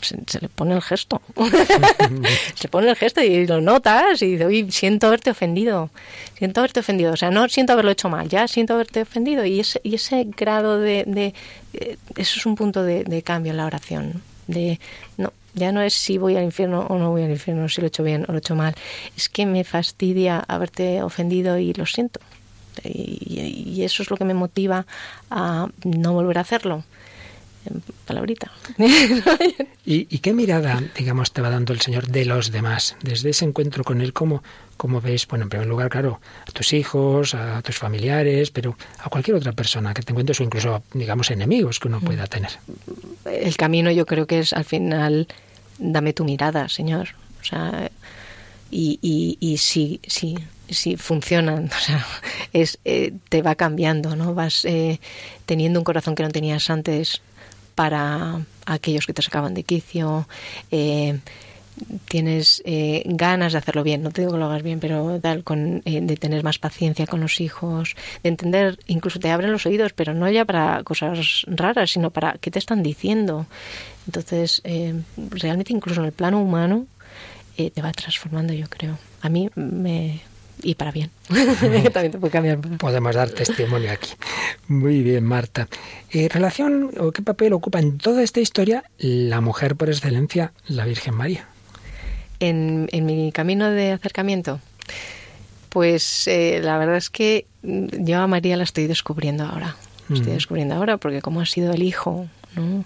se, le pone el gesto. se pone el gesto y lo notas y dice, siento haberte ofendido. Siento haberte ofendido. O sea, no siento haberlo hecho mal, ya siento haberte ofendido. Y ese, y ese grado de, de eh, Eso es un punto de, de cambio en la oración. De, no, ya no es si voy al infierno o no voy al infierno, si lo he hecho bien o lo he hecho mal. Es que me fastidia haberte ofendido y lo siento. Y, eso es lo que me motiva a no volver a hacerlo. Palabrita. ¿Y, qué mirada, digamos, te va dando el Señor de los demás? Desde ese encuentro con Él, ¿cómo, ¿cómo ves? Bueno, en primer lugar, claro, a tus hijos, a tus familiares, pero a cualquier otra persona que te encuentres o incluso, digamos, enemigos que uno pueda tener. El camino yo creo que es al final, dame tu mirada, Señor. O sea, y, y, y sí, sí, sí funcionan, o sea, es, eh, te va cambiando, ¿no? Vas eh, teniendo un corazón que no tenías antes para aquellos que te sacaban de quicio. Eh, tienes eh, ganas de hacerlo bien, no te digo que lo hagas bien, pero tal, con, eh, de tener más paciencia con los hijos, de entender, incluso te abren los oídos, pero no ya para cosas raras, sino para qué te están diciendo. Entonces, realmente incluso en el plano humano te va transformando, yo creo. A mí me, y para bien. También te puede cambiar. Podemos dar testimonio aquí. Muy bien, Marta. ¿En eh, relación o qué papel ocupa en toda esta historia la mujer por excelencia, la Virgen María? En, mi camino de acercamiento, pues eh, la verdad es que yo a María la estoy descubriendo ahora. estoy descubriendo ahora porque como ha sido el hijo, ¿no?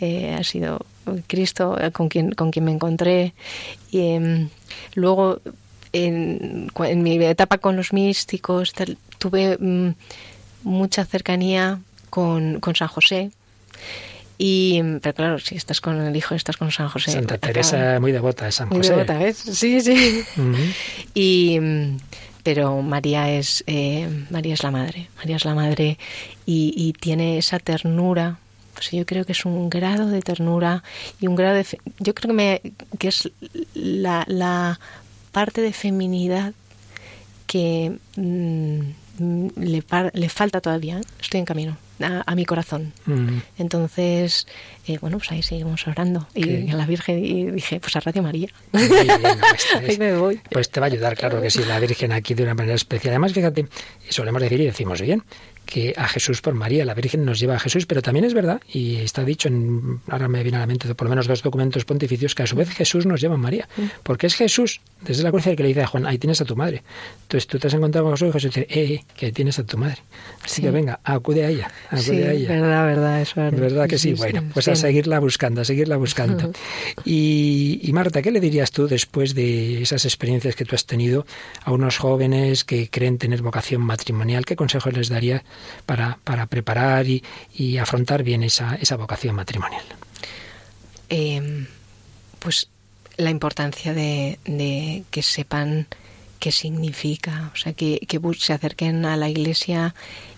Eh, ha sido Cristo con quien, con quien me encontré. Y em, luego en, mi etapa con los místicos tuve mm, mucha cercanía con, San José. Y, pero claro, si estás con el hijo, estás con San José. Santa Teresa, muy devota de San José. Muy devota, ¿ves? Sí, sí. Y pero María es eh, María es la madre, María es la madre y, tiene esa ternura. Pues yo creo que es un grado de ternura y un grado de yo creo que me que es la, la parte de feminidad que mm, le, le, falta todavía. Estoy en camino a, mi corazón. Mm. Entonces, eh, bueno, pues ahí seguimos orando. Y a la Virgen y dije, pues a Radio María. ahí me voy. Pues te va a ayudar, claro que sí, la Virgen aquí de una manera especial. Además, fíjate, solemos decir y decimos bien, que a Jesús por María. La Virgen nos lleva a Jesús, pero también es verdad, y está dicho en, ahora me viene a la mente por lo menos dos documentos pontificios, que a su vez Jesús nos lleva a María. Porque es Jesús, desde la cruz, que le dice a Juan, ahí tienes a tu madre. Entonces tú te has encontrado con Jesús y Jesús dice, eh, eh que ahí tienes a tu madre. Así que venga, acude a ella, acude a ella. verdad, verdad, es verdad. ¿Verdad que sí? bueno, pues a seguirla buscando, a seguirla buscando. y, y Marta, ¿qué le dirías tú después de esas experiencias que tú has tenido a unos jóvenes que creen tener vocación matrimonial? ¿Qué consejos les darías para, para preparar y, y, afrontar bien esa, esa vocación matrimonial? Eh, pues la importancia de, que sepan qué significa, o sea, que, que se acerquen a la iglesia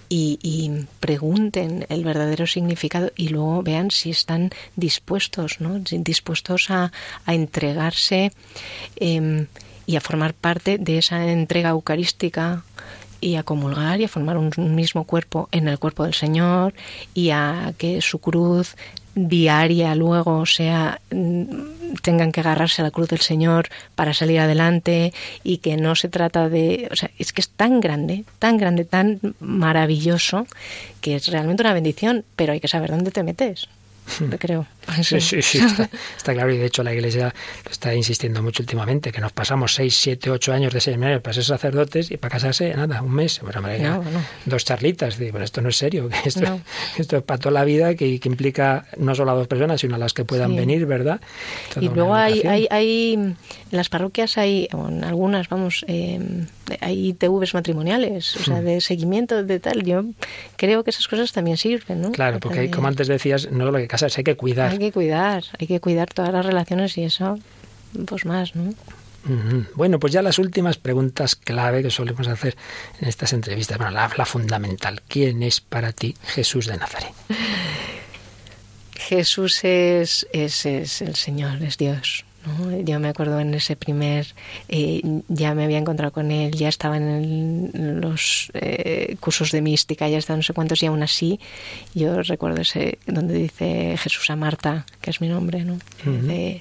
y, y, pregunten el verdadero significado y luego vean si están dispuestos, ¿no? dispuestos a, a entregarse eh, y a formar parte de esa entrega eucarística y a comulgar y a formar un mismo cuerpo en el cuerpo del Señor y a que su cruz diaria luego sea mm, tengan que agarrarse a la cruz del Señor para salir adelante y que no se trata de, o sea, es que es tan grande, tan grande, tan maravilloso que es realmente una bendición, pero hay que saber dónde te metes. Hmm. creo. Sí, sí, sí, está, claro. Y de hecho la Iglesia lo está insistiendo mucho últimamente, que nos pasamos seis, siete, ocho años de seminario para ser sacerdotes y para casarse, nada, un mes. Pues, Dos charlitas. Pero esto no es serio. Esto, esto es para toda la vida que, implica no solo a dos personas, sino a las que puedan venir, ¿verdad? y luego hay, hay, hay, en las parroquias hay, en algunas, vamos, eh, hay TVs matrimoniales, o sea, hmm. de seguimiento, de tal. Yo creo que esas cosas también sirven, ¿no? Claro, porque como antes decías, no solo que casarse, hay que cuidar. Hay que cuidar, hay que cuidar todas las relaciones y eso, pues más, ¿no? Bueno, pues ya las últimas preguntas clave que solemos hacer en estas entrevistas. Bueno, la, la fundamental. ¿Quién es para ti Jesús de Nazaret? Jesús es, es, es el Señor, es Dios. Yo me acuerdo en ese primer, eh, ya me había encontrado con él, ya estaba en, los eh, cursos de mística, ya estaba no sé cuántos, y aún así, yo recuerdo ese donde dice Jesús a Marta, que es mi nombre, ¿no?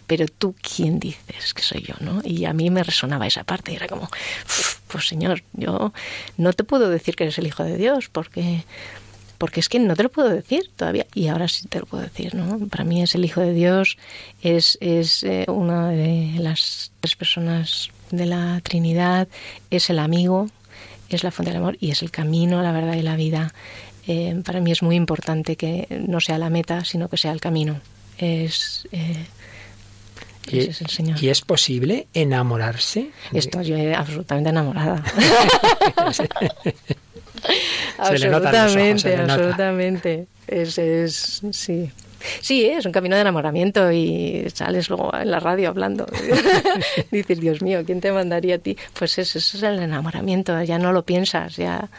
Pero tú, ¿quién dices que soy yo, no? Y a mí me resonaba esa parte, y era como, pues Señor, yo no te puedo decir que eres el Hijo de Dios, porque porque es que no te lo puedo decir todavía y ahora sí te lo puedo decir, ¿no? Para mí es el Hijo de Dios, es, es eh, una de las tres personas de la Trinidad, es el amigo, es la fuente del amor y es el camino, la verdad y la vida. Eh, para mí es muy importante que no sea la meta, sino que sea el camino. Es, eh, y, es el Señor. ¿Y es posible enamorarse? Estoy absolutamente enamorada. absolutamente, absolutamente. Es, es, sí. Sí, es un camino de enamoramiento y sales luego en la radio hablando. Dices, Dios mío, ¿quién te mandaría a ti? Pues eso, eso es el enamoramiento, ya no lo piensas, ya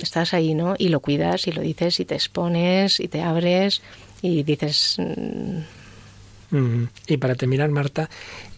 estás ahí, ¿no? Y lo cuidas y lo dices y te expones y te abres y dices, mm, y para terminar, Marta,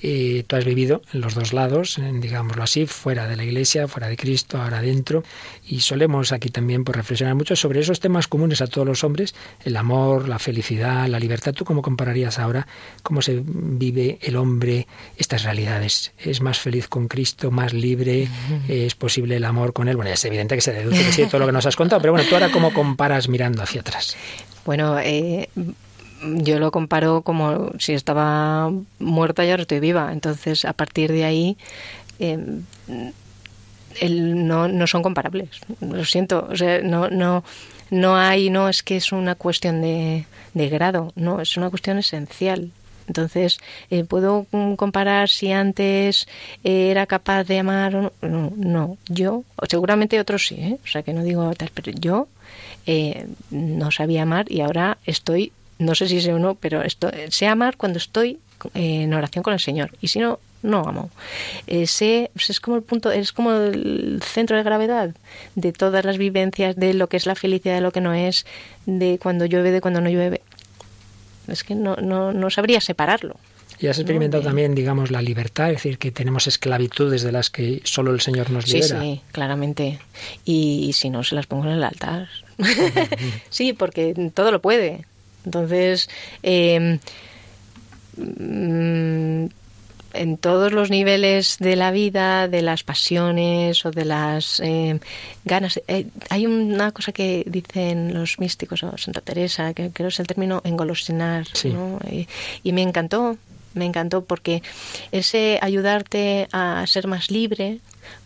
eh, tú has vivido en los dos lados, digámoslo así, fuera de la Iglesia, fuera de Cristo, ahora dentro, y solemos aquí también por pues, reflexionar mucho sobre esos temas comunes a todos los hombres, el amor, la felicidad, la libertad. ¿Tú cómo compararías ahora cómo se vive el hombre estas realidades? ¿Es más feliz con Cristo, más libre? ¿Es posible el amor con él? Bueno, es evidente que se deduce sí, todo lo que nos has contado, pero bueno, tú ahora cómo comparas mirando hacia atrás. Bueno, eh, yo lo comparo como si estaba muerta y ahora estoy viva. Entonces, a partir de ahí, eh, no, no son comparables. Lo siento. O sea, no, no, no hay, no es que es una cuestión de, de grado, no, es una cuestión esencial. Entonces, eh, ¿puedo comparar si antes era capaz de amar o no? No, yo, seguramente otros sí, ¿eh? o sea que no digo tal, pero yo eh, no sabía amar y ahora estoy no sé si sé o no, pero esto, sé amar cuando estoy eh, en oración con el Señor. Y si no, no amo. Eh, sé, pues es como el punto, es como el centro de gravedad de todas las vivencias, de lo que es la felicidad, de lo que no es, de cuando llueve, de cuando no llueve. Es que no, no, no sabría separarlo. Y has experimentado también, digamos, la libertad, es decir, que tenemos esclavitudes de las que solo el Señor nos libera. Sí, sí, claramente. Y, si no, se las pongo en el altar. sí, porque todo lo puede. Entonces, mm, en todos los niveles de la vida, de las pasiones o de las eh, ganas. Eh, hay una cosa que dicen los místicos o Santa Teresa, que creo es el término engolosinar, y, me encantó, me encantó porque ese ayudarte a ser más libre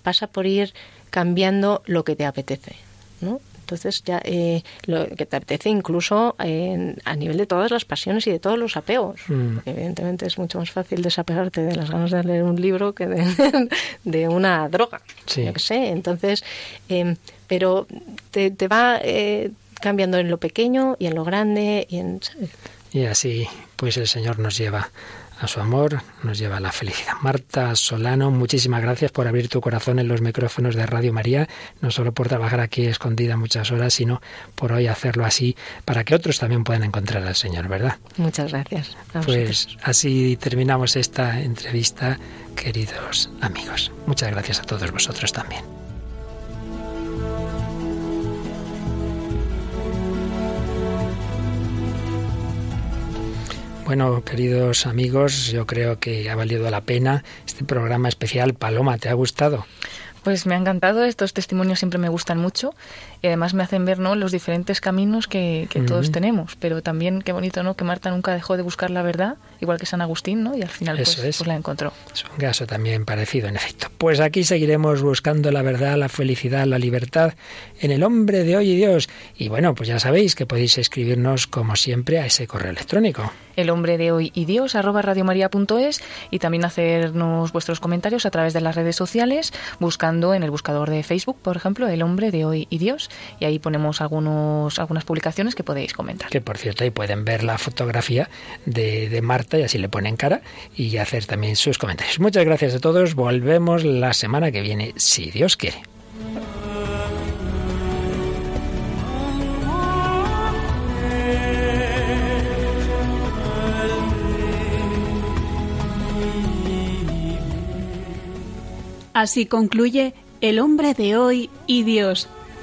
pasa por ir cambiando lo que te apetece, ¿no? Entonces ya eh, lo que te apetece incluso a nivel de todas las pasiones y de todos los apegos. Mm. Evidentemente es mucho más fácil desapegarte de las ganas de leer un libro que de, una droga. Yo que sé. Entonces, em, pero te, va eh, cambiando en lo pequeño y en lo grande y en... Y así, pues el Señor nos lleva a su amor, nos lleva a la felicidad. Marta Solano, muchísimas gracias por abrir tu corazón en los micrófonos de Radio María, no solo por trabajar aquí escondida muchas horas, sino por hoy hacerlo así para que otros también puedan encontrar al Señor, ¿verdad? Muchas gracias. Pues así terminamos esta entrevista, queridos amigos. Muchas gracias a todos vosotros también. Bueno, queridos amigos, yo creo que ha valido la pena este programa especial. Paloma, ¿te ha gustado? Pues me ha encantado, estos testimonios siempre me gustan mucho y además me hacen ver ¿no? los diferentes caminos que, todos tenemos. Pero también qué bonito ¿no? que Marta nunca dejó de buscar la verdad, igual que San Agustín, ¿no? y al final pues, pues, la encontró. Es un caso también parecido, en efecto. Pues aquí seguiremos buscando la verdad, la felicidad, la libertad en el hombre de hoy y Dios. Y bueno, pues ya sabéis que podéis escribirnos como siempre a ese correo electrónico el hombre de hoy y Dios, arroba radiomaria.es y también hacernos vuestros comentarios a través de las redes sociales, buscando en el buscador de Facebook, por ejemplo, el hombre de hoy y Dios, y ahí ponemos algunos, algunas publicaciones que podéis comentar. Que por cierto, ahí pueden ver la fotografía de, de Marta y así le ponen cara y hacer también sus comentarios. Muchas gracias a todos, volvemos la semana que viene, si Dios quiere. Así concluye El hombre de hoy y Dios,